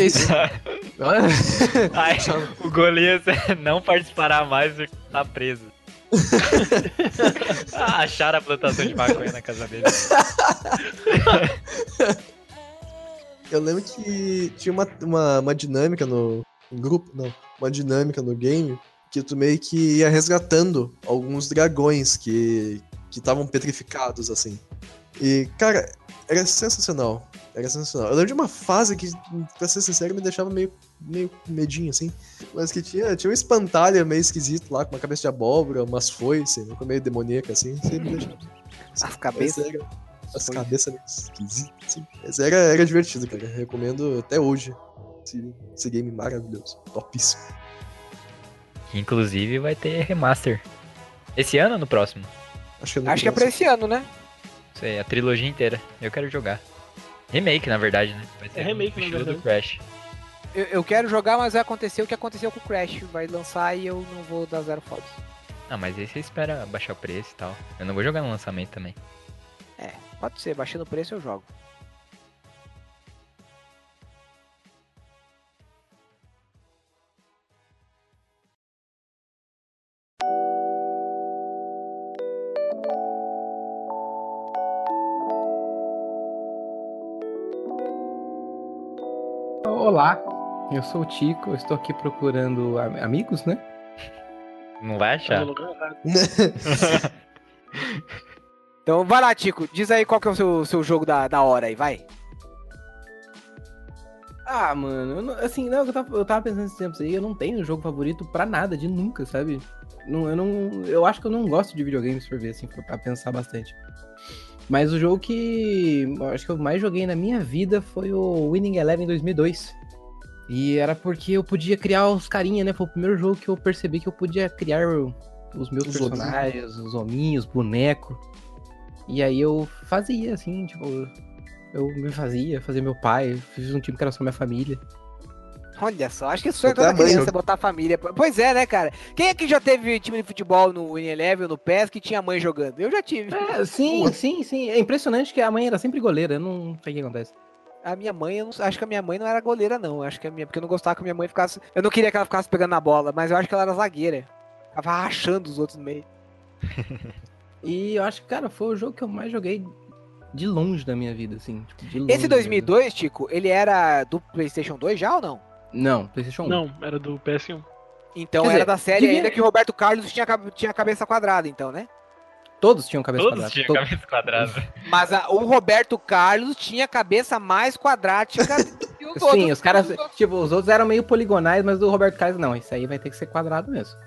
Olha. [laughs] Ai, o Golias [laughs] não participará mais porque tá preso. ah, acharam a plantação de maconha na casa dele. Eu lembro que tinha uma, uma, uma dinâmica no, no grupo, não, uma dinâmica no game que tu meio que ia resgatando alguns dragões que que estavam petrificados assim. E, cara, era sensacional. Era sensacional. Eu lembro de uma fase que, pra ser sincero, me deixava meio, meio medinho, assim. Mas que tinha, tinha um espantalho meio esquisito lá, com uma cabeça de abóbora, umas foices, meio demoníaca, assim. Sempre me deixava. [laughs] As cabeças. Era- as cabeças meio esquisitas, assim. Mas era, era divertido, cara. Recomendo até hoje. Esse, esse game maravilhoso. Topíssimo. Inclusive vai ter remaster. Esse ano ou no próximo? Acho que é, Acho que é pra esse ano, né? Isso aí, a trilogia inteira. Eu quero jogar. Remake, na verdade, né? Vai É remake, no estilo do. Crash. Eu, eu quero jogar, mas vai acontecer o que aconteceu com o Crash. Vai lançar e eu não vou dar zero fotos. Ah, mas aí você espera baixar o preço e tal. Eu não vou jogar no lançamento também. Pode ser, baixando o preço eu jogo. Olá, eu sou o Tico, eu estou aqui procurando am- amigos, né? Não vai Tá achar? errado. [laughs] Então vai lá, Tico. Diz aí qual que é o seu, seu jogo da, da hora aí, vai. Ah, mano, eu não- assim, não, eu tava, eu tava pensando esses tempos aí, eu não tenho jogo favorito pra nada, de nunca, sabe? Não, eu não. Eu acho que eu não gosto de videogames por ver, assim, pra pensar bastante. Mas o jogo que eu acho que eu mais joguei na minha vida foi o Winning Eleven 2002. E era porque eu podia criar os carinha, né? Foi o primeiro jogo que eu percebi que eu podia criar os meus Os personagens, os hominhos, boneco. E aí eu fazia, assim, tipo, eu me fazia, fazia meu pai, fiz um time que era só minha família. Olha só, acho que isso é toda criança joga. botar a família. Pois é, né, cara? Quem é que já teve time de futebol no Win Eleven, no PES, que tinha mãe jogando? Eu já tive. É, sim, sim, sim. É impressionante que a mãe era sempre goleira, eu não sei o que acontece. A minha mãe, eu não, acho que a minha mãe não era goleira, não. Acho que a minha, porque eu não gostava que a minha mãe ficasse. Eu não queria que ela ficasse pegando na bola, mas eu acho que ela era zagueira. Tava rachando os outros no meio. [laughs] E eu acho que, cara, foi o jogo que eu mais joguei de longe da minha vida, assim. Tipo, de longe Esse mesmo. 2002, Tico, ele era do PlayStation 2 já ou não? Não, PlayStation 1. Não, era do PS1. Então Quer era dizer, da série devia- ainda que o Roberto Carlos tinha, tinha cabeça quadrada, então, né? Todos tinham cabeça Todos quadrada. tinham to- cabeça quadrada. [laughs] Mas a- o Roberto Carlos tinha cabeça mais quadrática [laughs] que os outros. Sim, os caras, tipo, os outros eram meio poligonais, mas do Roberto Carlos, não, isso aí vai ter que ser quadrado mesmo.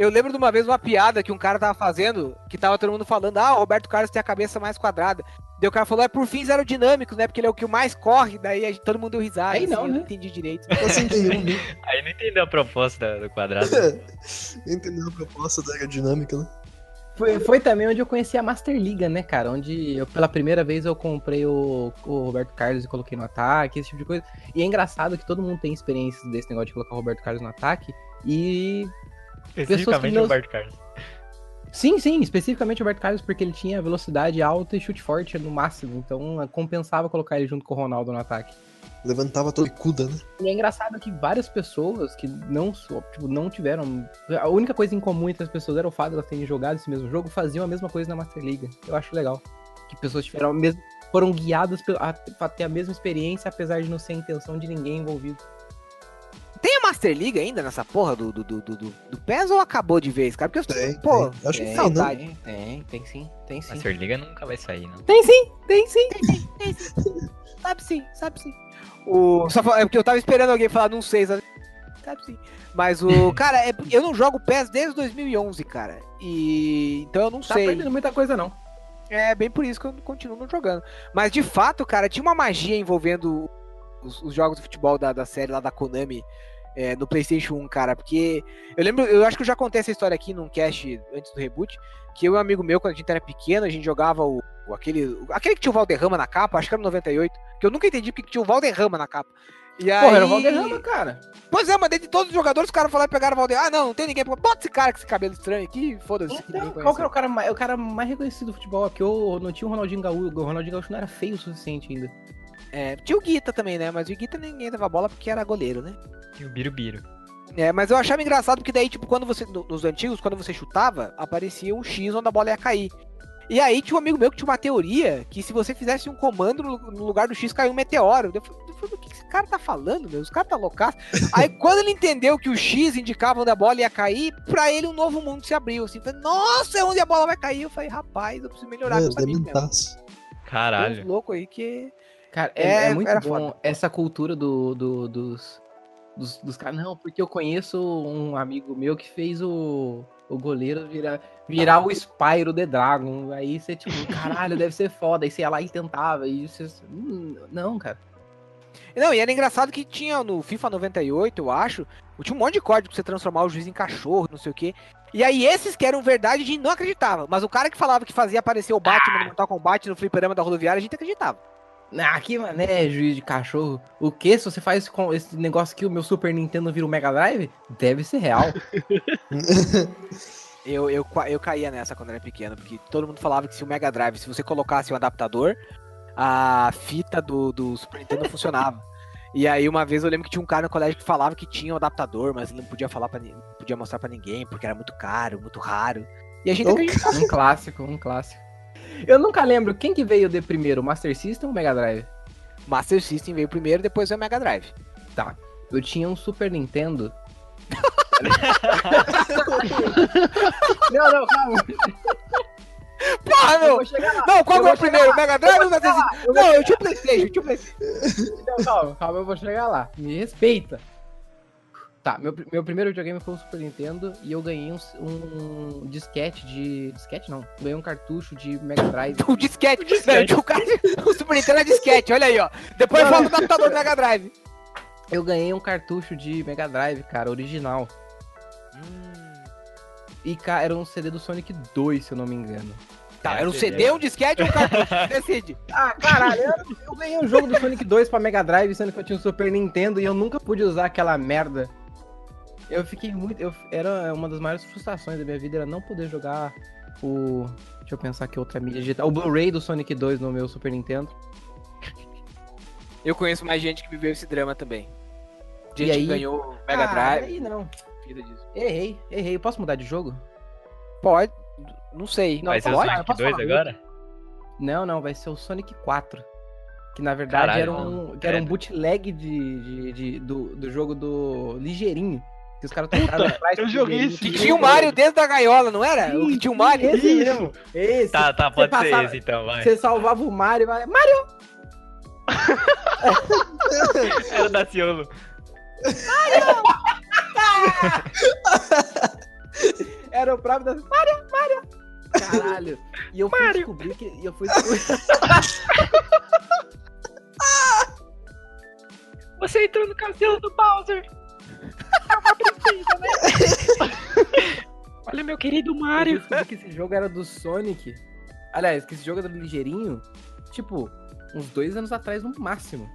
Eu lembro de uma vez uma piada que um cara tava fazendo, que tava todo mundo falando, ah, o Roberto Carlos tem a cabeça mais quadrada. Daí o cara falou, é por fins aerodinâmicos, né? Porque ele é o que mais corre, daí todo mundo deu risada. Aí não, eu né? não entendi direito. Assim, né? Aí não entendeu a proposta do quadrado. [laughs] Entendeu a proposta da aerodinâmica, né? Foi, foi também onde eu conheci a Master Liga, né, cara? Onde eu, pela primeira vez eu comprei o, o Roberto Carlos e coloquei no ataque, esse tipo de coisa. E é engraçado que todo mundo tem experiências desse negócio de colocar o Roberto Carlos no ataque. E Especificamente não- o Roberto Carlos. Sim, sim, especificamente o Roberto Carlos, porque ele tinha velocidade alta e chute forte no máximo. Então compensava colocar ele junto com o Ronaldo no ataque. Levantava todo cuda, né? E é engraçado que várias pessoas que não, tipo, não tiveram. A única coisa em comum entre as pessoas era o fato de elas terem jogado esse mesmo jogo, faziam a mesma coisa na Master League. Eu acho legal. Que pessoas tiveram a mesma. Foram guiadas a, a ter a mesma experiência, apesar de não ser a intenção de ninguém envolvido. Tem Master League ainda nessa porra do, do, do, do, do PES ou acabou de vez, cara? Porque eu Tem, pô, tem. Acho que tem, tem, não. saudade. tem, tem, tem sim, tem sim. A Superliga nunca vai sair, não. Tem sim, tem sim. Sabe sim, sabe sim. O, só fa- é porque eu tava esperando alguém falar não sei, sabe? Sabe sim. Mas o. [laughs] cara, é- eu não jogo PES desde 2011, cara. E. Então eu não Tá sei. perdendo muita coisa, não. É bem por isso que eu continuo não jogando. Mas de fato, cara, tinha uma magia envolvendo os, os jogos de futebol da, da série lá da Konami é, no PlayStation 1, cara. Porque eu lembro, eu acho que eu já contei essa história aqui num cast antes do reboot. Que eu e um amigo meu, quando a gente era pequeno, a gente jogava o, o- aquele, aquele que tinha o Valderrama na capa, acho que era no 98. Que eu nunca entendi porque que tinha o Valderrama na capa. E aí... Porra, era o Valderrama, cara. Pois é, mas dentre todos os jogadores, os caras falaram e pegaram o Valderrama. Ah, não, não tem ninguém. Bota esse cara com esse cabelo estranho aqui, foda-se. Então, qual que era o cara, mais, o cara mais reconhecido do futebol? Porque eu não tinha o Ronaldinho Gaúcho. O Ronaldinho Gaúcho não era feio o suficiente ainda. É, tinha o Guita também, né? Mas o Guita ninguém dava bola porque era goleiro, né? E o Birubiru. É, mas eu achava engraçado porque daí, tipo, quando você. no- Nos antigos, quando você chutava, aparecia um X onde a bola ia cair. E aí tinha um amigo meu que tinha uma teoria que se você fizesse um comando no, lugar do X caiu um meteoro. Eu falei, eu falei, o que esse cara tá falando, meu? Os caras tá loucaço. [laughs] aí quando ele entendeu que o X indicava onde a bola ia cair, pra ele um novo mundo se abriu. Assim, falei, nossa, é onde a bola vai cair. Eu falei, rapaz, eu preciso melhorar meus os amigos mesmo. dementaços. Caralho. uns loucos aí que. Cara, é, É, é muito bom foda. essa cultura do, do- dos, dos, dos caras. Não, porque eu conheço um amigo meu que fez o, o goleiro virar, virar o Spyro The Dragon. Aí você, tipo, [laughs] caralho, deve ser foda. Aí você ia lá e tentava. E você. Hum, Não, cara. Não, e era engraçado que tinha no FIFA 98, eu acho, tinha um monte de código pra você transformar o juiz em cachorro, não sei o quê. E aí esses que eram verdade, a gente não acreditava. Mas o cara que falava que fazia aparecer o Batman no Mortal Kombat no fliperama da rodoviária, a gente acreditava. Ah, Aqui, mano, é juiz de cachorro. O que? Se você faz com esse negócio aqui, o meu Super Nintendo vira o Mega Drive? Deve ser real. [laughs] Eu, eu, eu caía nessa quando era pequeno, porque todo mundo falava que se o Mega Drive, se você colocasse o adaptador, a fita do, do Super Nintendo funcionava. [laughs] E aí uma vez eu lembro que tinha um cara no colégio que falava que tinha um adaptador, mas ele não podia falar para não podia mostrar pra ninguém, porque era muito caro, muito raro. E a gente Oh, acreditava. um clássico, um clássico. Eu nunca lembro quem que veio de primeiro, Master System ou Mega Drive? Master System veio primeiro, depois veio o Mega Drive. Eu tinha um Super Nintendo. [laughs] não, não, calma. Porra, Eu meu! Não, qual é o primeiro? Mega Drive ou o Master System? Não, eu tinha o Playstation, eu tinha o Playstation. Então, calma, calma, eu vou chegar lá. Me respeita. Tá, meu, meu primeiro videogame foi um Super Nintendo e eu ganhei um, um disquete de. Disquete não. Ganhei um cartucho de Mega Drive. O [laughs] disquete. Não, eu tinha o, cara, o Super Nintendo é disquete, olha aí, ó. Depois Não, fala do adaptador do Mega Drive. Eu ganhei um cartucho de Mega Drive, cara, original. E, cara, era um CD do Sonic 2, se eu não me engano. Tá, É, era um CD. CD, um disquete ou um cartucho? [laughs] Decide. Ah, caralho, eu, eu ganhei um jogo do Sonic 2 pra Mega Drive, sendo que eu tinha um Super Nintendo e eu nunca pude usar aquela merda. Eu fiquei muito. Eu, era uma das maiores frustrações da minha vida, era não poder jogar o. Deixa eu pensar que outra mídia digital. O Blu-ray do Sonic 2 no meu Super Nintendo. Eu conheço mais gente que viveu esse drama também. Gente E aí? que ganhou Mega Ah, Drive. Aí não. vida disso. Errei, errei. Eu posso mudar de jogo? Pode, não sei. Não, Vai ser o pode, Sonic posso 2 falar. agora? Não, não, vai ser o Sonic 4. Que na verdade Caralho, era um, que era um credo. bootleg de, de, de- do, do jogo do Ligeirinho. Que os caras tocaram atrás eu joguei esse Que tinha o Mario dentro da gaiola, não era? o que tinha o Mario. Esse Isso. mesmo. Esse. Tá, tá, pode ser passava- esse então, vai. Você salvava o Mario e vai. Mario! [laughs] Era da Ciolo. Era o próprio da. Mario! Mario! Caralho. E eu fui descobrir que. e Eu fui descobrir... Você entrou no castelo do Bowser. [laughs] Olha meu querido eu Mario. descobri que esse jogo era do Sonic. Aliás, que esse jogo era do Ligeirinho. Tipo, uns dois anos atrás no máximo.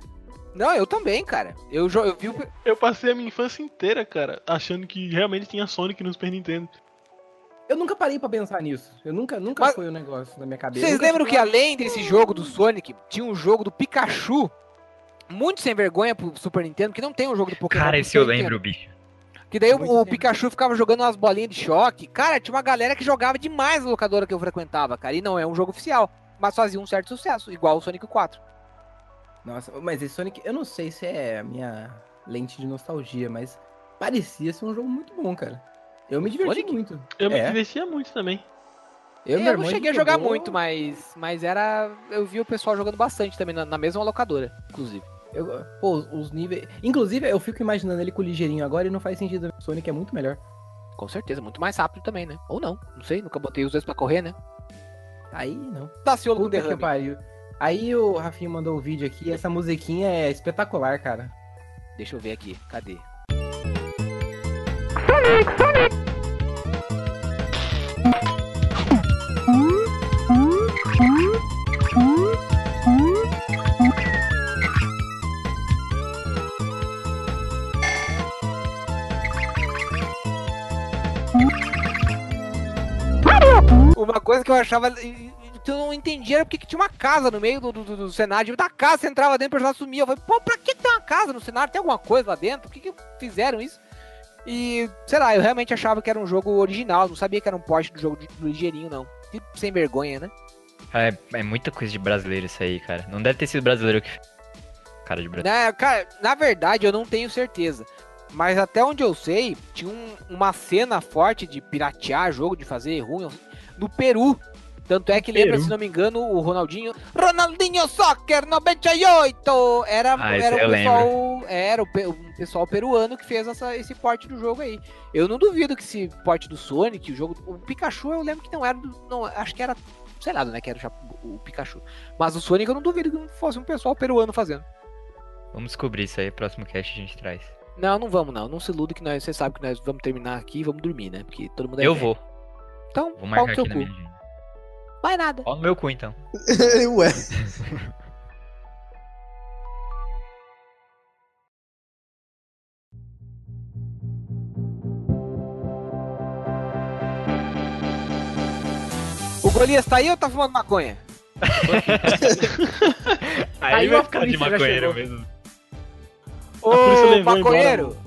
Não, eu também, cara. Eu, eu vi o. Eu passei a minha infância inteira, cara, achando que realmente tinha Sonic no Super Nintendo. Eu nunca parei pra pensar nisso. Eu nunca, nunca Mas- foi um negócio na minha cabeça. Vocês lembram que além desse jogo do Sonic, tinha um jogo do Pikachu? Muito sem vergonha pro Super Nintendo, que não tem um jogo do Pokémon. Cara, esse eu lembro, bicho. Que daí o- Muito o tempo. Pikachu ficava jogando umas bolinhas de choque. Cara, tinha uma galera que jogava demais na locadora que eu frequentava, cara. E não é um jogo oficial, mas fazia um certo sucesso, igual o Sonic 4. Nossa, mas esse Sonic, eu não sei se é a minha lente de nostalgia, mas parecia ser um jogo muito bom, cara. Eu me diverti Sonic? muito. Eu me É. divertia muito também. Eu, É, eu não cheguei a jogar jogou- muito, mas, mas era. Eu vi o pessoal jogando bastante também, na, na mesma locadora, inclusive. Eu- pô, os- níveis. Inclusive, eu fico imaginando ele com o ligeirinho agora e não faz sentido. O Sonic é muito melhor. Com certeza, muito mais rápido também, né? Ou não, não sei, nunca botei os dois pra correr, né? Aí não. Daciolo com Puta que derrame. pariu. Aí o Rafinha mandou o vídeo aqui, essa musiquinha é espetacular, cara. Deixa eu ver aqui, cadê? Uma coisa que eu achava e- e- que eu não entendia era porque que tinha uma casa no meio do, do, do- cenário. E Da casa você entrava dentro e o personagem sumia. Eu falei, pô, pra que que tem uma casa no cenário? Tem alguma coisa lá dentro? Por que, que fizeram isso? E, sei lá, eu realmente achava que era um jogo original. Não sabia que era um porte do jogo ligeirinho, não. Que sem vergonha, né? É, é muita coisa de brasileiro isso aí, cara. Não deve ter sido brasileiro que. Cara de brasileiro. Né, cara, na verdade eu não tenho certeza. Mas até onde eu sei, tinha um- uma cena forte de piratear jogo, de fazer ruim no Peru. Tanto é que lembra, Peru. se não me engano, o Ronaldinho. Ronaldinho Soccer 98! Era, Ah, era, o pessoal, era o, um pessoal peruano que fez essa, esse porte do jogo aí. Eu não duvido que esse porte do Sonic, o jogo. O Pikachu eu lembro que não era. Não, acho que era. Sei lá, né? Que era o Pikachu. Mas o Sonic eu não duvido que não fosse um pessoal peruano fazendo. Vamos descobrir isso aí, próximo cast a gente traz. Não, não vamos não. Não se ilude que nós. Você sabe que nós vamos terminar aqui e vamos dormir, né? Porque todo mundo é Eu velho. vou. Então, Vou pau marcar no teu aqui na cu. minha agenda. Vai nada. Pau no meu cu, então. [laughs] Ué. O Golias tá aí ou tá fumando maconha? [laughs] Aí Aí vai ficar de maconheiro mesmo. Ô, polícia levou maconheiro!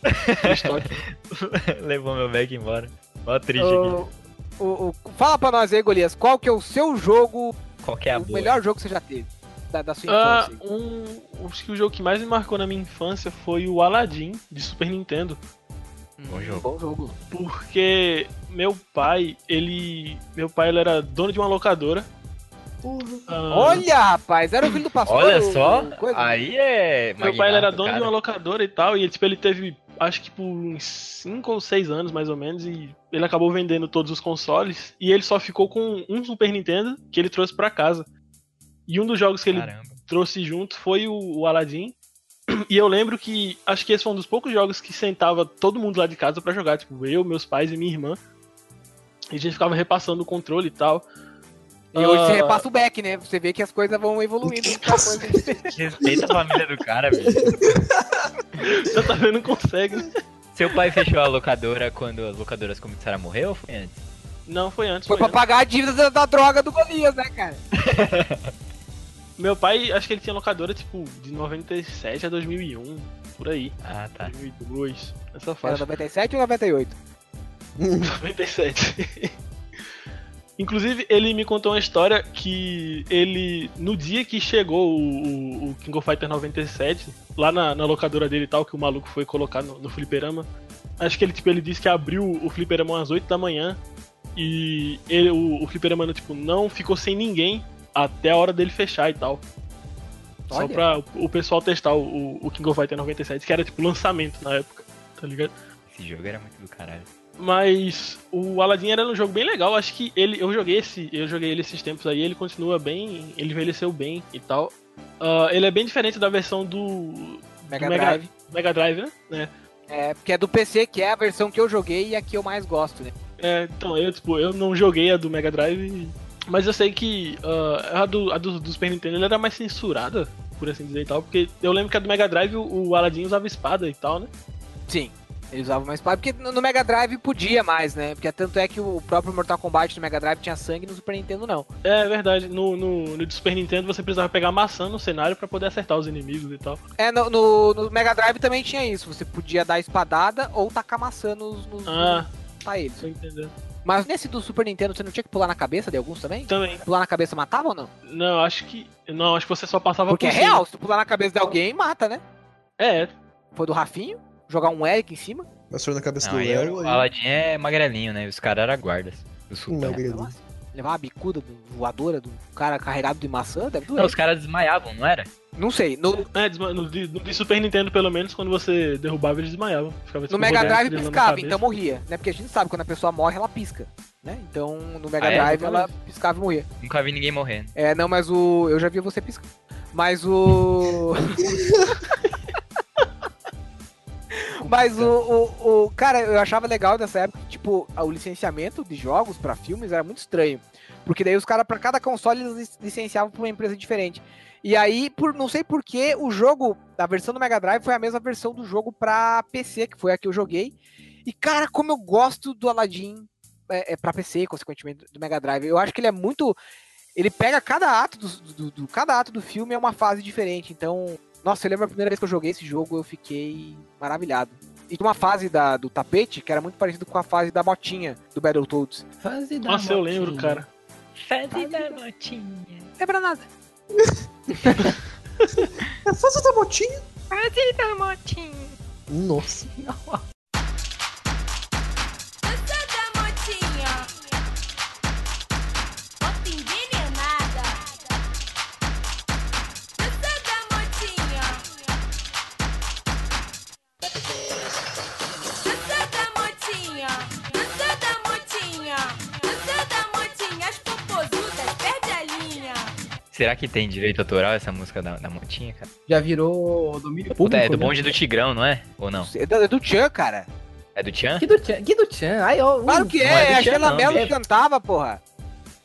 [laughs] Levou meu bag embora. Ó, triste aqui. Ô, ô, fala pra nós aí, Golias, qual que é o seu jogo, Qual que é a o boa? melhor jogo que você já teve? Da, da sua Ah, infância. aí? um, acho que o jogo que mais me marcou na minha infância foi o Aladdin de Super Nintendo. bom jogo. Bom jogo. Porque meu pai, ele. Meu pai ele era dono de uma locadora. Ah, Olha, rapaz, era o filho do pastor. Olha o- só, o coisa? aí é. Meu pai ele era dono de cara. uma locadora e tal, e tipo, ele teve, acho que por uns 5 ou 6 anos mais ou menos, e ele acabou vendendo todos os consoles, e ele só ficou com um Super Nintendo que ele trouxe pra casa. E um dos jogos que ele Caramba. trouxe junto foi o, o Aladdin. [clears throat] E eu lembro que acho que esse foi um dos poucos jogos que sentava todo mundo lá de casa pra jogar, tipo, eu, meus pais e minha irmã. E a gente ficava repassando o controle e tal. E hoje você Ah, repassa o back, né? Você vê que as coisas vão evoluindo. coisa. [laughs] Respeita a família do cara, bicho. [laughs] Você tá vendo, não consegue. né? Seu pai fechou a locadora quando as locadoras começaram a morrer ou foi antes? Não, foi antes. Foi Foi pra antes. pagar a dívida da, da droga do Golias, né, cara? [laughs] Meu pai, acho que ele tinha locadora, tipo, de 97 a 2001, por aí. Ah, tá. 2002, essa Era faixa. 97 ou 98? 97. Inclusive, ele me contou uma história que ele, no dia que chegou o, o- King of Fighter 97, lá na, na locadora dele e tal, que o maluco foi colocar no, no fliperama, acho que ele, tipo, ele disse que abriu o fliperama às 8 da manhã e ele, o, o fliperama, tipo, não ficou sem ninguém até a hora dele fechar e tal. Só Olha. pra o, pessoal testar o, o- o King of Fighter 97, que era, tipo, lançamento na época, tá ligado? Esse jogo era muito do caralho. Mas o Aladdin era um jogo bem legal. Acho que ele, eu joguei esse, eu joguei ele esses tempos aí. Ele continua bem, ele envelheceu bem e tal. Ah, ele é bem diferente da versão do Mega do Mega- Drive. Mega Drive, né? É. É, porque é do PC, que é a versão que eu joguei e a que eu mais gosto, né? É, então eu tipo, eu não joguei a do Mega Drive, mas eu sei que ah, a, do, a do, do Super Nintendo era mais censurada, por assim dizer e tal, porque eu lembro que a do Mega Drive o, o Aladdin usava espada e tal, né? Sim. Eles usavam mais espada, porque no Mega Drive podia mais, né? Porque tanto é que o próprio Mortal Kombat no Mega Drive tinha sangue no Super Nintendo não. É verdade. No, no, no Super Nintendo você precisava pegar maçã no cenário pra poder acertar os inimigos e tal. É, no, no- no Mega Drive também tinha isso. Você podia dar espadada ou tacar maçã nos, nos Ah, matar eles. tô entendendo. Mas nesse do Super Nintendo você não tinha que pular na cabeça de alguns também? Também. Pular na cabeça matava ou não? Não, acho que. Não, acho que você só passava Porque é por cima. real, se tu pular na cabeça de alguém, mata, né? É, Foi do Rafinho, jogar um Eric em cima. Passou na cabeça Não, do Léo. o Aladdin é magrelinho, né? Os caras eram guardas. Do sultão. levar uma bicuda do- voadora do cara carregado de maçã, deve Não, doer. os caras desmaiavam, não era? Não sei, no, é desma- no, de, Super Nintendo, pelo menos, quando você derrubava, eles desmaiavam. Ficava, no Mega Drive piscava, então morria, né? Porque a gente sabe quando a pessoa morre, ela pisca, né? Então no Mega Ah, é? Drive ela piscava e morria. Nunca vi ninguém morrendo. É, não, mas o. Eu já vi você piscar. Mas o. [laughs] [laughs] [laughs] mas o, o, o- Cara, eu achava legal dessa época, tipo, o licenciamento de jogos pra filmes era muito estranho. Porque daí os caras, pra cada console, eles lic- licenciavam pra uma empresa diferente. E aí, por não sei por que, o jogo, a versão do Mega Drive foi a mesma versão do jogo pra PC, que foi a que eu joguei. E, cara, como eu gosto do Aladdin é, é, pra PC, consequentemente, do Mega Drive. Eu acho que ele é muito ele pega cada ato do, do- do- cada ato do filme é uma fase diferente. Então, nossa, eu lembro a primeira vez que eu joguei esse jogo, eu fiquei maravilhado. E tinha uma fase da, do tapete que era muito parecido com a fase da motinha do Battletoads. Fase da Nossa, eu motinha. lembro, cara. Fase da motinha. Lembra nada. [laughs] É fase da motinha? Fase da motinha. Nossa. da [laughs] Será que tem direito autoral essa música da, da motinha, cara? Já virou domínio Puta, público. é do né? bonde do Tigrão, não é? Ou não? É do, é do Tchan, cara. É do Tchan? Que do Tchan? Que do Tchan? Ai, ó, Claro ui, que é é, do a Sheila Mello é- cantava, porra.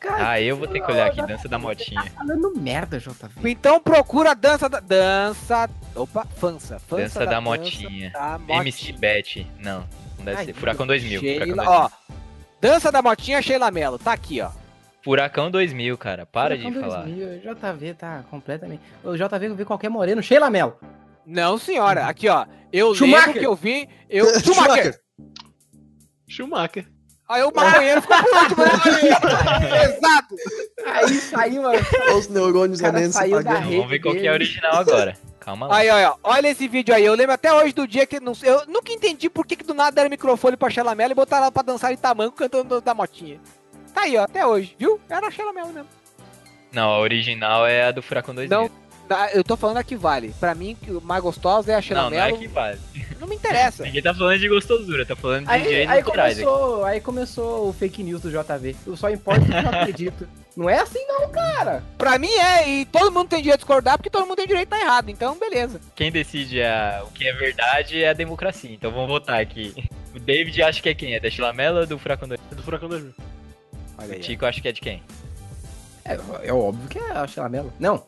cara, Ah, eu vou ter que olhar aqui, dança da motinha. tá falando merda, JV. Então procura a dança da. Dança. Opa, fansa. fansa Dança da motinha. da motinha. MC Bet. Não, não deve Ai, ser. Furacão 2000. Furacão Sheila, 2000. ó. Dança da motinha Sheila Mello. Tá aqui, ó. Furacão 2000, cara. Para Furacão de falar. 2000, JV tá completamente. O JV vê qualquer moreno. Sheila Mello. Não, senhora. Aqui, ó. Eu Schumacher. lembro que eu vi. Eu... [laughs] Schumacher. Schumacher. Aí o maconheiro ficou por último, né? [laughs] Exato. Aí saiu, mano. Olha os neurônios O cara anênicos saiu da rede. Vamos ver qual que é a original agora. Calma lá. Aí, ó, ó, olha esse vídeo aí. Eu lembro até hoje do dia que. Não, eu nunca entendi por que, que do nada deram microfone pra Sheila Mello e botaram ela pra dançar em tamanco cantando da motinha. Tá aí, ó, até hoje, viu? Era a Sheila mesmo. Não, a original é a do Furacão 2000. Não, Tá, Eu tô falando a que vale. Pra mim, que o mais gostosa é a Sheila não, não é Mello. que vale. Não me interessa. [laughs] Ninguém tá falando de gostosura, tá falando de Aí, aí, começou, aí começou o fake news do JV. Eu só importa o que eu acredito. Não é assim não, cara. Pra mim é, e todo mundo tem direito de discordar, porque todo mundo tem direito de estar errado. Então, beleza. Quem decide a- o que é verdade é a democracia. Então vamos votar aqui. O David acha que é quem? É da Chilamela ou do Furacão 2000? É do Furacão 2000. Olha O aí. Tico acha que é de quem? É, é óbvio que é a Sheila Mello. Não.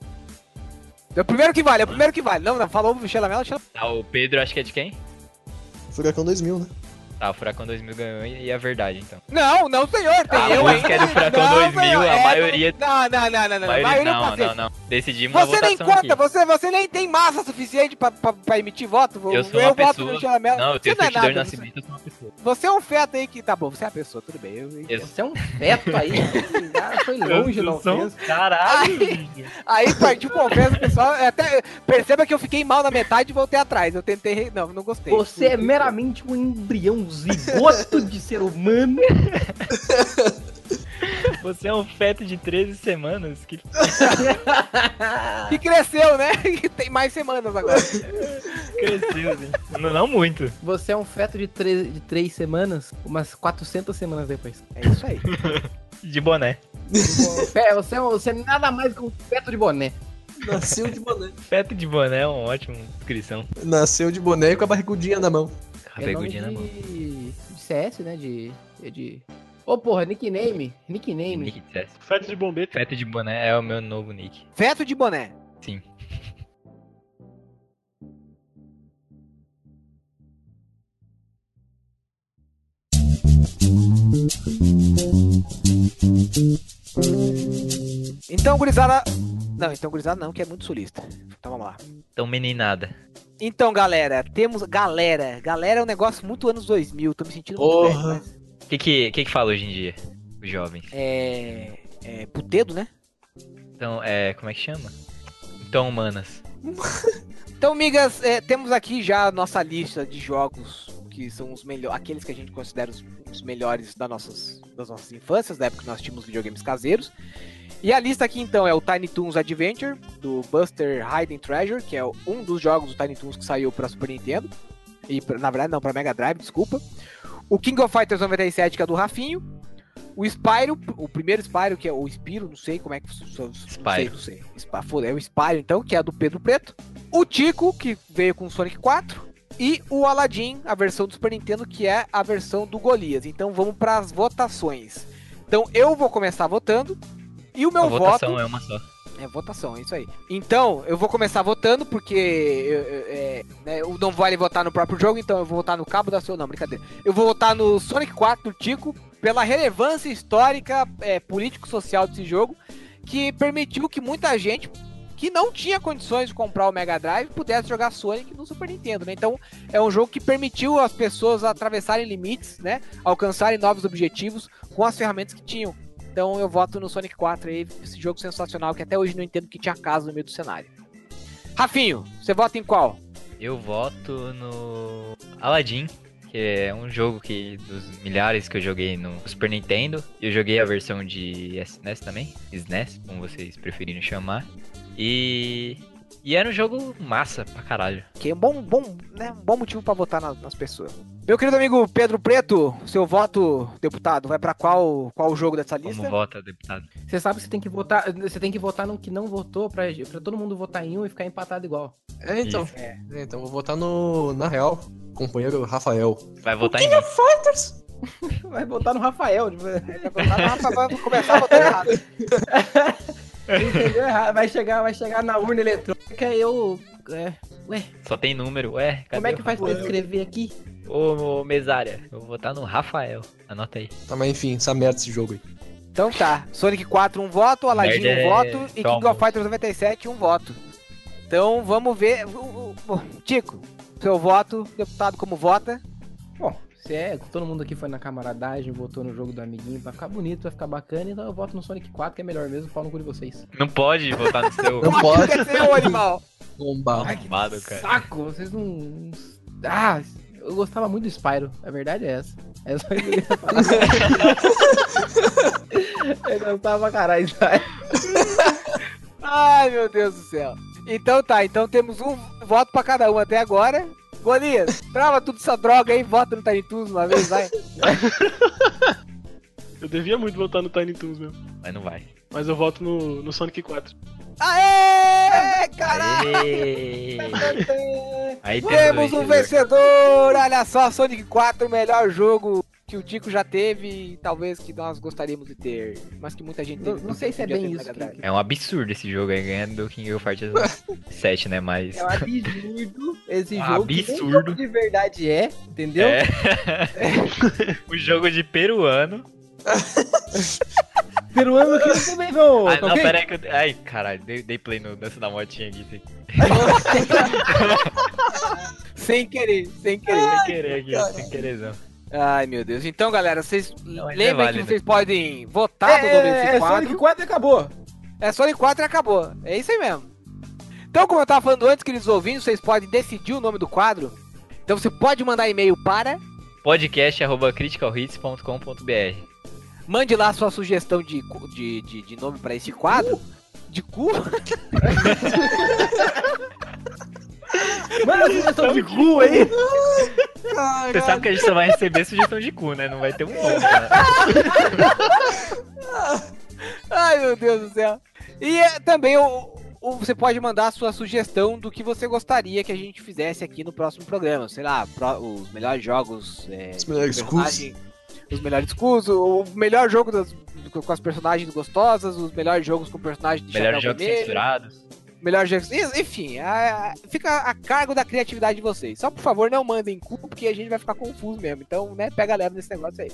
É o primeiro que vale, é o primeiro que vale. Não, não, falou o Sheila Mello, Sheila... Tá, o Pedro acha que é de quem? Furacão 2000, né? Tá, o Furacão 2000 ganhou e é verdade, então. Não, não, senhor. Tem A eu música é do Furacão Não, 2000, senhor, a é maioria- Não, não, não, não, não. não. Maioria- Maioria eu não, não, não. Decidimos Você nem conta, aqui. você, você nem tem massa suficiente pra, pra, pra emitir voto. Eu sou uma voto pessoa- no. Não, eu tenho Você não é certidão de nada, nascimento, eu sou uma pessoa. Você é um feto aí que. Tá bom, você é a pessoa, tudo bem. Eu, eu- Eu- Você é um feto aí. [laughs] Ah, foi longe, não sou- fez. Caralho! Aí partiu confesso, pessoal. Até, perceba que eu fiquei mal na metade e voltei atrás. Eu tentei. Não, não gostei. Você é meramente um embrião zigoto de ser humano. [laughs] Você é um feto de 13 semanas. Que... Que [laughs] cresceu, né? E [laughs] tem mais semanas agora. Cresceu, assim. não, não muito. Você é um feto de, três de três semanas, umas 400 semanas depois. É isso aí. De boné. Você é, um- você é nada mais que um feto de boné. Nasceu de boné. Feto de boné é uma ótima descrição. Nasceu de boné e com a barrigudinha na mão. A É nome begudinha na mão. de... de CS, né? De. é de... Ô, porra, nickname. Nickname. Nick de CS. Feto de bombeta. Feto de boné é o meu novo nick. Feto de boné. Sim. Então, gurizada. Não, então, gurizada não, que é muito sulista. Então vamos lá. Então, meninada. Então, galera, temos. Galera. Galera é um negócio muito anos 2000. Tô me sentindo muito Porra. velho, mas- O que que, que que fala hoje em dia? Os jovens. É. É. Putedo, né? Então, é. Como é que chama? [laughs] Então, humanas. Então, migas, é, temos aqui já a nossa lista de jogos que são os melhores, aqueles que a gente considera os, os melhores das nossas, das nossas infâncias, da época que nós tínhamos videogames caseiros. E a lista aqui então é o Tiny Toons Adventure, do Buster Hidden Treasure, que é um dos jogos do Tiny Toons que saiu para Super Nintendo. E pra- na verdade não, para Mega Drive, desculpa. O King of Fighters 97, que é do Rafinho. O Spyro, o primeiro Spyro, que é o Spiro, não sei como é que. Não sei, Spyro. não sei. Spa- foda, É o Spyro, então, que é do Pedro Preto. O Tico, que veio com o Sonic 4. E o Aladdin, a versão do Super Nintendo, que é a versão do Golias. Então vamos para as votações. Então eu vou começar votando. E o meu a votação voto. é uma só. É votação, é isso aí. Então, eu vou começar votando, porque eu- eu- é, né, eu não vale votar no próprio jogo, então eu vou votar no Cabo da Sua. Não, brincadeira. Eu vou votar no Sonic 4 do Tico, pela relevância histórica, é, político-social desse jogo, que permitiu que muita gente que não tinha condições de comprar o Mega Drive pudesse jogar Sonic no Super Nintendo, né? Então, é um jogo que permitiu as pessoas atravessarem limites, né? Alcançarem novos objetivos com as ferramentas que tinham. Então eu voto no Sonic 4 aí, esse jogo sensacional que até hoje não entendo que tinha casa no meio do cenário. Rafinho, você vota em qual? Eu voto no Aladdin, que é um jogo que dos milhares que eu joguei no Super Nintendo. Eu joguei a versão de SNES também, SNES, como vocês preferirem chamar. E E era um jogo massa pra caralho. Que é um bom, bom, né, um bom motivo pra votar nas, nas pessoas. Meu querido amigo Pedro Preto, seu voto, deputado, vai pra qual, qual jogo dessa Como lista? vota, deputado? Você sabe que você tem que votar. Você tem que votar no que não votou pra, pra todo mundo votar em um e ficar empatado igual. É, então. Isso. É, então, vou votar no. Na real, companheiro Rafael. Vai votar em mim. [laughs] Vai votar no Rafael. Vai votar na- vai começar a votar errado. [laughs] Entendeu errado. Vai chegar, vai chegar na urna eletrônica e eu. É, ué, Só tem número. Ué, cadê como é que faz pra escrever aqui? Ô, ô, mesária, eu vou votar no Rafael. Anota aí. Tá, mas enfim, essa merda esse jogo aí. Então tá, Sonic 4 um voto, Aladdin um é voto e King of. Fighters 97 um voto. Então vamos ver. Tico, seu voto, deputado como vota. Bom, se é, todo mundo aqui foi na camaradagem, votou no jogo do amiguinho pra ficar bonito, pra ficar bacana, então eu voto no Sonic 4, que é melhor mesmo, pau no cu de vocês. Não pode votar no seu. [laughs] Não pode. Quer ser o animal. Bombar. Arrombado, cara. Saco, vocês não. Ah, eu gostava muito do Spyro, a verdade é essa. É só isso que eu queria falar. [laughs] eu gostava pra caralho Spyro. Ai meu Deus do céu. Então tá, então temos um voto pra cada um até agora. Golias, trava tudo essa droga aí, vota no Tiny Toons uma vez, vai. [laughs] Eu devia muito votar no Tiny Toons mesmo. Mas não vai. Mas eu voto no, no Sonic 4. Aê, caralho! Aê! Aí Temos um vencedor. vencedor! Olha só, Sonic 4, o melhor jogo que o Tico já teve e talvez que nós gostaríamos de ter, mas que muita gente Não, teve. não sei se é bem isso. Que... É um absurdo esse jogo aí, ganhando do King of Fighters [laughs] 7, né? Mas. É um absurdo esse [laughs] Um jogo. que nem absurdo. jogo de verdade é, entendeu? É. [laughs] o jogo de peruano. Peruano que também não. Ai, tá não, ok? pera aí que eu. Ai, caralho, dei, dei play no dança da motinha aqui. Sem querer, sem querer. Sem querer aqui, sem querezão. Ai meu Deus. Então, galera, vocês Não, é lembrem que válido. vocês podem votar no nome desse É, é. Sonic 4 e acabou. É Sonic 4 e acabou. É isso aí mesmo. Então, como eu tava falando antes, queridos ouvintes, vocês podem decidir o nome do quadro. Então você pode mandar e-mail para. podcast.criticalhits.com.br Mande lá sua sugestão de, cu- de, de, de nome para esse quadro. De cu? [laughs] Mano, vocês estão de cu aí. Você sabe que a gente só vai receber sugestão de cu, né? Não vai ter um nome, né? [laughs] Ai, meu Deus do céu. E é, também o, o- você pode mandar a sua sugestão do que você gostaria que a gente fizesse aqui no próximo programa. Sei lá, pro- os melhores jogos. é, Os melhores personagem- Os melhores cus, o melhor jogo das- com as personagens gostosas, os melhores jogos com personagens de Melhores jogos vermelho, censurados. Jogos. Enfim, a- fica a cargo da criatividade de vocês. Só por favor, não mandem cu, porque a gente vai ficar confuso mesmo. Então, né, pega leve nesse negócio aí.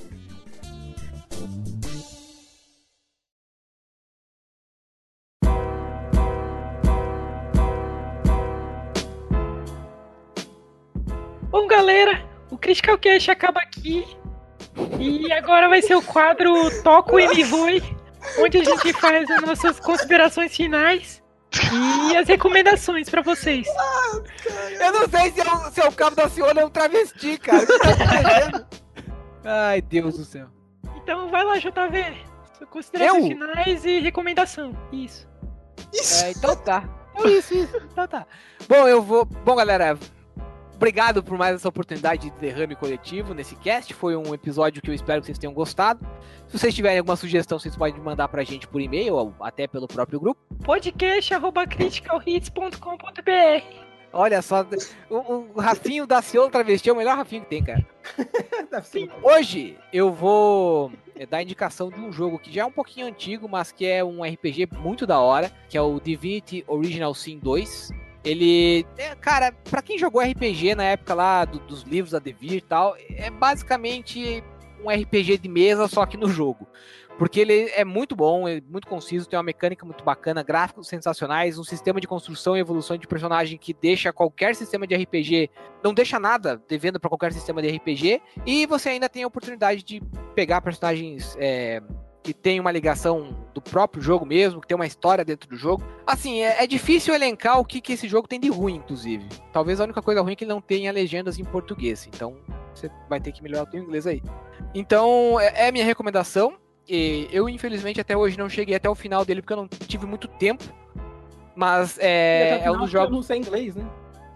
Bom, galera, o Critical Cast acaba aqui. E agora vai ser o quadro Toco e Me Voe, onde a gente faz as nossas considerações finais e as recomendações pra vocês. Eu não sei se é o, se é o cabo da Ciolo é um travesti, cara. Tá? Ai, Deus do céu. Então vai lá, JV. Considerações Eu? finais e recomendação. Isso. É, então tá. É isso, isso. Então tá. Bom, eu vou. Bom, galera. Obrigado por mais essa oportunidade de derrame coletivo nesse cast. Foi um episódio que eu espero que vocês tenham gostado. Se vocês tiverem alguma sugestão, vocês podem mandar pra gente por e-mail ou até pelo próprio grupo. podcast.criticalhits.com.br Olha só, o, o Rafinho da Ciolo Travesti é o melhor Rafinho que tem, cara. [laughs] Hoje eu vou é, dar indicação de um jogo que já é um pouquinho antigo, mas que é um RPG muito da hora, que é o Divinity Original Sin 2. Ele, cara, pra quem jogou RPG na época lá do- dos livros da Devir e tal, é basicamente um RPG de mesa, só que no jogo. Porque ele é muito bom, é muito conciso, tem uma mecânica muito bacana, gráficos sensacionais, um sistema de construção e evolução de personagem que deixa qualquer sistema de RPG, não deixa nada devendo pra qualquer sistema de RPG, e você ainda tem a oportunidade de pegar personagens é, que tem uma ligação próprio jogo mesmo, que tem uma história dentro do jogo. Assim, é, é difícil elencar o que, que esse jogo tem de ruim, inclusive. Talvez a única coisa ruim é que ele não tenha legendas em português, então você vai ter que melhorar o teu inglês aí. Então, é, é a minha recomendação. E eu, infelizmente, até hoje não cheguei até o final dele porque eu não tive muito tempo. Mas é, é um dos Eu jogos. não sei inglês, né?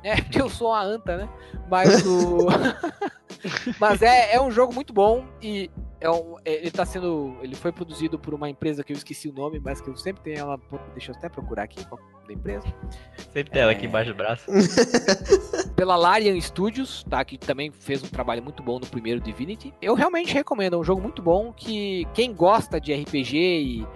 É, [laughs] porque eu sou uma anta, né? Mas o. [laughs] [laughs] Mas é, é um jogo muito bom e é um, é- ele tá sendo. Ele foi produzido por uma empresa que eu esqueci o nome, mas que eu sempre tenho ela. Deixa eu até procurar aqui qual é o nome da empresa. Sempre tem ela É. aqui embaixo do braço. [laughs] [laughs] Pela Larian Studios, tá? Que também fez um trabalho muito bom no primeiro Divinity. Eu realmente recomendo, é um jogo muito bom que quem gosta de RPG e.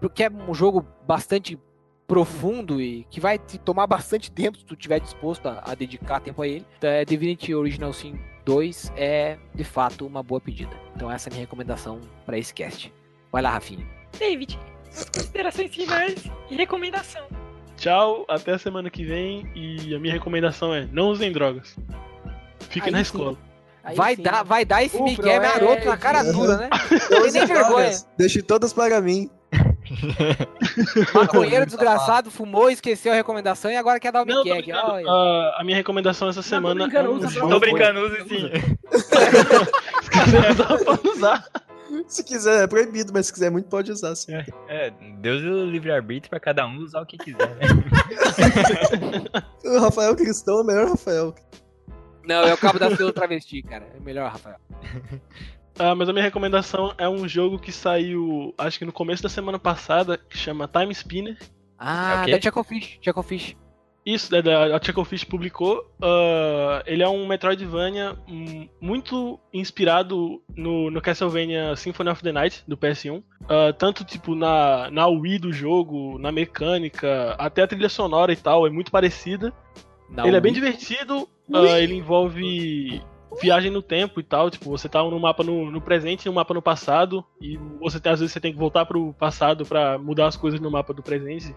Porque é um jogo bastante profundo e que vai te tomar bastante tempo se tu estiver disposto a, a dedicar tempo a ele. Então, é Divinity Original Sin 2 é de fato uma boa pedida. Então essa é a minha recomendação para esse cast. Vai lá, Rafinha. David, considerações finais e recomendação. Tchau, até a semana que vem. E a minha recomendação é: não usem drogas. Fiquem Aí na sim. escola. Aí Vai sim. dar, vai dar esse Miguel é maroto na cara dura, né? [laughs] Não Tem nem vergonha. Deixe todas para mim. [laughs] Maconheiro desgraçado, fumou, esqueceu a recomendação e agora quer dar o Não, tô. Ah, a minha recomendação essa semana brincando, é um usa jogo. Tô brincando, use sim. Se quiser usar, pode usar. Se quiser, é proibido, mas se quiser muito, pode usar. Sim. É, Deus o livre-arbítrio pra cada um usar o que quiser. né? [laughs] O Rafael Cristão é o melhor Rafael. Não, é o Cabo da Ciúma travesti, cara. É melhor, Rafael. [laughs] Ah, mas a minha recomendação é um jogo que saiu, acho que no começo da semana passada, que chama Time Spinner. É Ah, quê? da Tchacofish. Tchacofish. Isso, é da, a Tchacofish publicou. Ah, ele é um Metroidvania hum, muito inspirado no, no Castlevania Symphony of the Night, do PS1. Ah, tanto, tipo, na, na Wii do jogo, na mecânica, até a trilha sonora e tal, é muito parecida. Na ele é bem Wii. divertido, ah, ele envolve viagem no tempo e tal, tipo, você tá no mapa no, no presente e no mapa no passado, e você tem, às vezes você tem que voltar pro passado pra mudar as coisas no mapa do presente.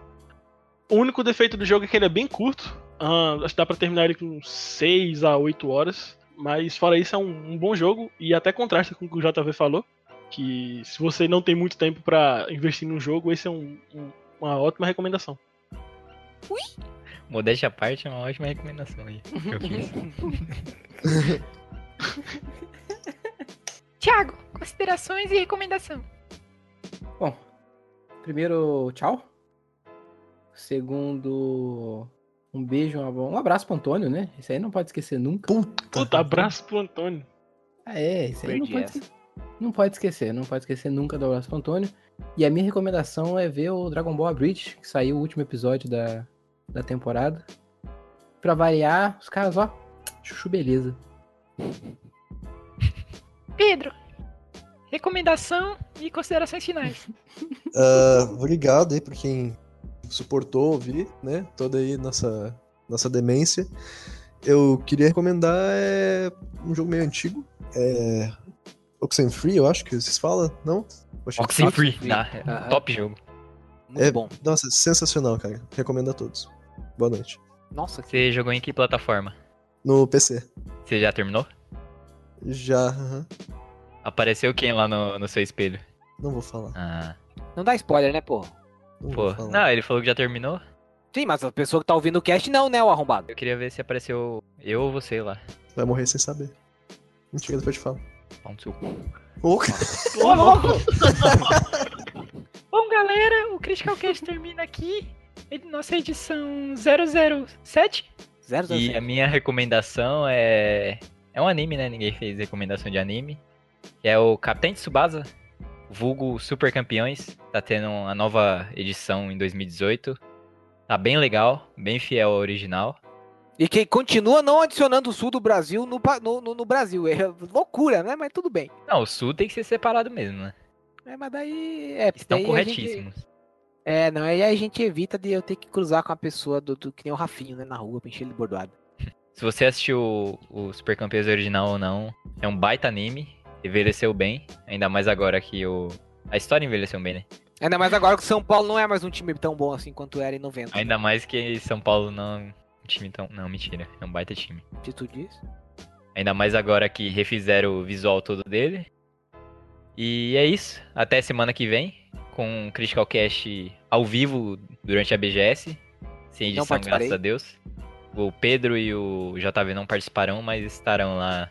O único defeito do jogo é que ele é bem curto, ah, acho que dá pra terminar ele com 6 a 8 horas, mas fora isso é um, um bom jogo, e até contrasta com o que o JV falou, que se você não tem muito tempo pra investir num jogo, esse é um- um- uma ótima recomendação. Modéstia à parte é uma ótima recomendação aí. [laughs] [laughs] Thiago, considerações e recomendação. Bom, primeiro, tchau. Segundo, um beijo, um abra- abraço pro Antônio, né? Isso aí não pode esquecer nunca. Puta. Puta, abraço pro Antônio. Ah, é, isso aí não pode, não pode esquecer, não pode esquecer nunca do abraço pro Antônio. E a minha recomendação é ver o Dragon Ball Bridge, que saiu o último episódio da, da temporada. Pra variar, os caras, ó, chuchu beleza. Pedro, recomendação e considerações finais. [laughs] Ah, obrigado aí por quem suportou ouvir, né? Toda aí nossa, nossa demência. Eu queria recomendar é, um jogo meio antigo. É. Oxenfree, eu acho que vocês falam, não? Oxenfree, Oxenfree. tá? Top jogo. Muito É- bom. Nossa, sensacional, cara. Recomendo a todos. Boa noite. Nossa. Você jogou em que plataforma? No PC. Você já terminou? Já. aham. Apareceu quem lá no, no seu espelho? Não vou falar. Ah, não dá spoiler, né, pô? Não pô. vou falar. Não, ele falou que já terminou. Sim, mas a pessoa que tá ouvindo o cast não, né, o arrombado? Eu queria ver se apareceu eu ou você lá. Vai morrer sem saber. Mentira, depois eu te falo. Pau no seu cu. Ô, [laughs] Ô, louco! Bom, galera, o Critical Cast termina aqui. Nossa edição 007. Zero, zero, E zero. a minha recomendação é. É um anime, né? Ninguém fez recomendação de anime. Que é o Capitão Tsubasa, vulgo Super Campeões. Tá tendo a nova edição em 2018. Tá bem legal, bem fiel ao original. E que continua não adicionando o sul do Brasil no, no, no- Brasil. É loucura, né? Mas tudo bem. Não, o Sul tem que ser separado mesmo, né? É, mas daí. É, Estão daí a gente- corretíssimos. É, não, aí a gente evita de eu ter que cruzar com a pessoa do, do que nem o Rafinho, né, na rua, pra encher ele de bordoado. [laughs] Se você assistiu o, o Super Campeões original ou não, é um baita anime. Envelheceu bem, ainda mais agora que o. A história envelheceu bem, né? Ainda mais agora que o São Paulo não é mais um time tão bom assim quanto era em 90. Ainda mais que São Paulo não é um time tão. Não, mentira. É um baita time. Se tu diz. Ainda mais agora que refizeram o visual todo dele. E é isso. Até semana que vem. Com o Critical Cast ao vivo durante a BGS. Sem edição, graças a Deus. O Pedro e o JV não participarão, mas estarão lá.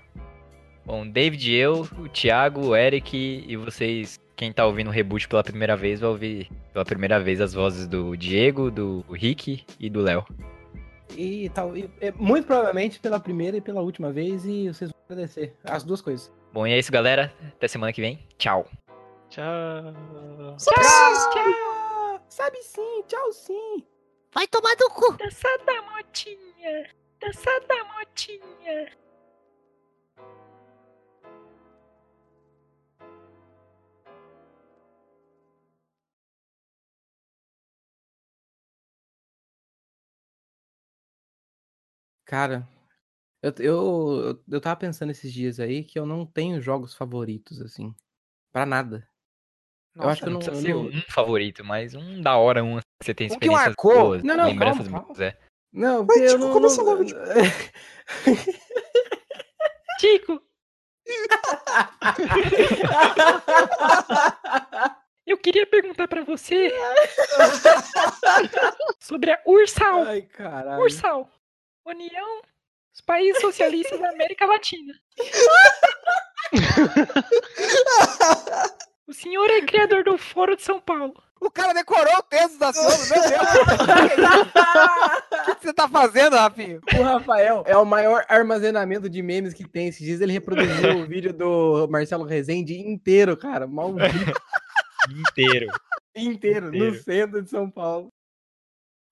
Bom, David, eu, o Thiago, o Eric e vocês que quem tá ouvindo o reboot pela primeira vez vai ouvir pela primeira vez as vozes do Diego, do Rick e do Léo. E tal, e, é, muito provavelmente pela primeira e pela última vez, e vocês vão agradecer. As duas coisas. Bom, e é isso, galera. Até semana que vem. Tchau. Tchau. Tchau! Sabe sim, tchau sim. Vai tomar no cu. Dança da motinha. Dança da motinha. Cara, eu, eu, eu tava pensando esses dias aí que eu não tenho jogos favoritos, assim. Pra nada. Eu acho que eu Não não. precisa ser não- um favorito, mas um da hora, um que você tem Um que experiências marcou. boas, Não, não, lembranças calma, boas, é. Não, eu Tico, não. começa não- logo, Tico. [laughs] Tico, [laughs] eu queria perguntar pra você sobre a Ursal. Ai, caralho. Ursal. União dos Países Socialistas da América Latina. [laughs] O senhor é criador do Fórum de São Paulo. O cara decorou o texto da Silva, meu Deus. [laughs] O que, você tá fazendo, Rafinho? O Rafael é o maior armazenamento de memes que tem. Esses dias ele reproduziu o vídeo do Marcelo Rezende inteiro, cara. Maldito [laughs] Inteiro. inteiro, no Inteiro. centro de São Paulo.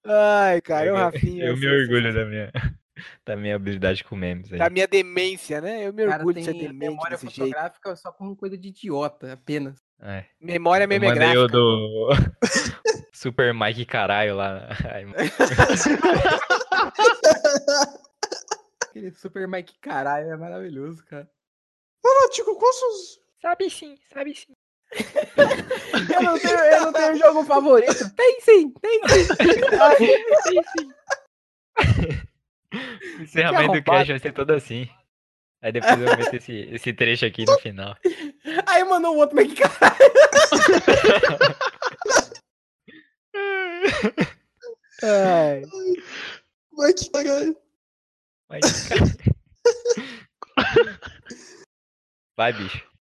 Ai, cara, o Rafinha. Eu é me orgulho da minha, [laughs] da minha habilidade com memes aí. Da minha demência, né? Eu me cara orgulho de ser demente memória desse jeito. fotográfica só com coisa de idiota, apenas. É. Memória Eu memegráfica. do [laughs] Super Mike caralho lá. Ai, mano. [laughs] Aquele Super Mike caralho é maravilhoso, cara. Lá, Tico, quais são os. Sabe sim, sabe sim. [laughs] Eu não tenho, eu não tenho jogo favorito. Tem sim, tem sim. Ai, Tem sim. O encerramento do cast vai ser todo assim. Aí depois eu vou meter esse, esse trecho aqui no final. [laughs] Aí mandou o outro Mike caralho. [laughs] Ai. Vai que caralho. Vai, [laughs] Vai bicho.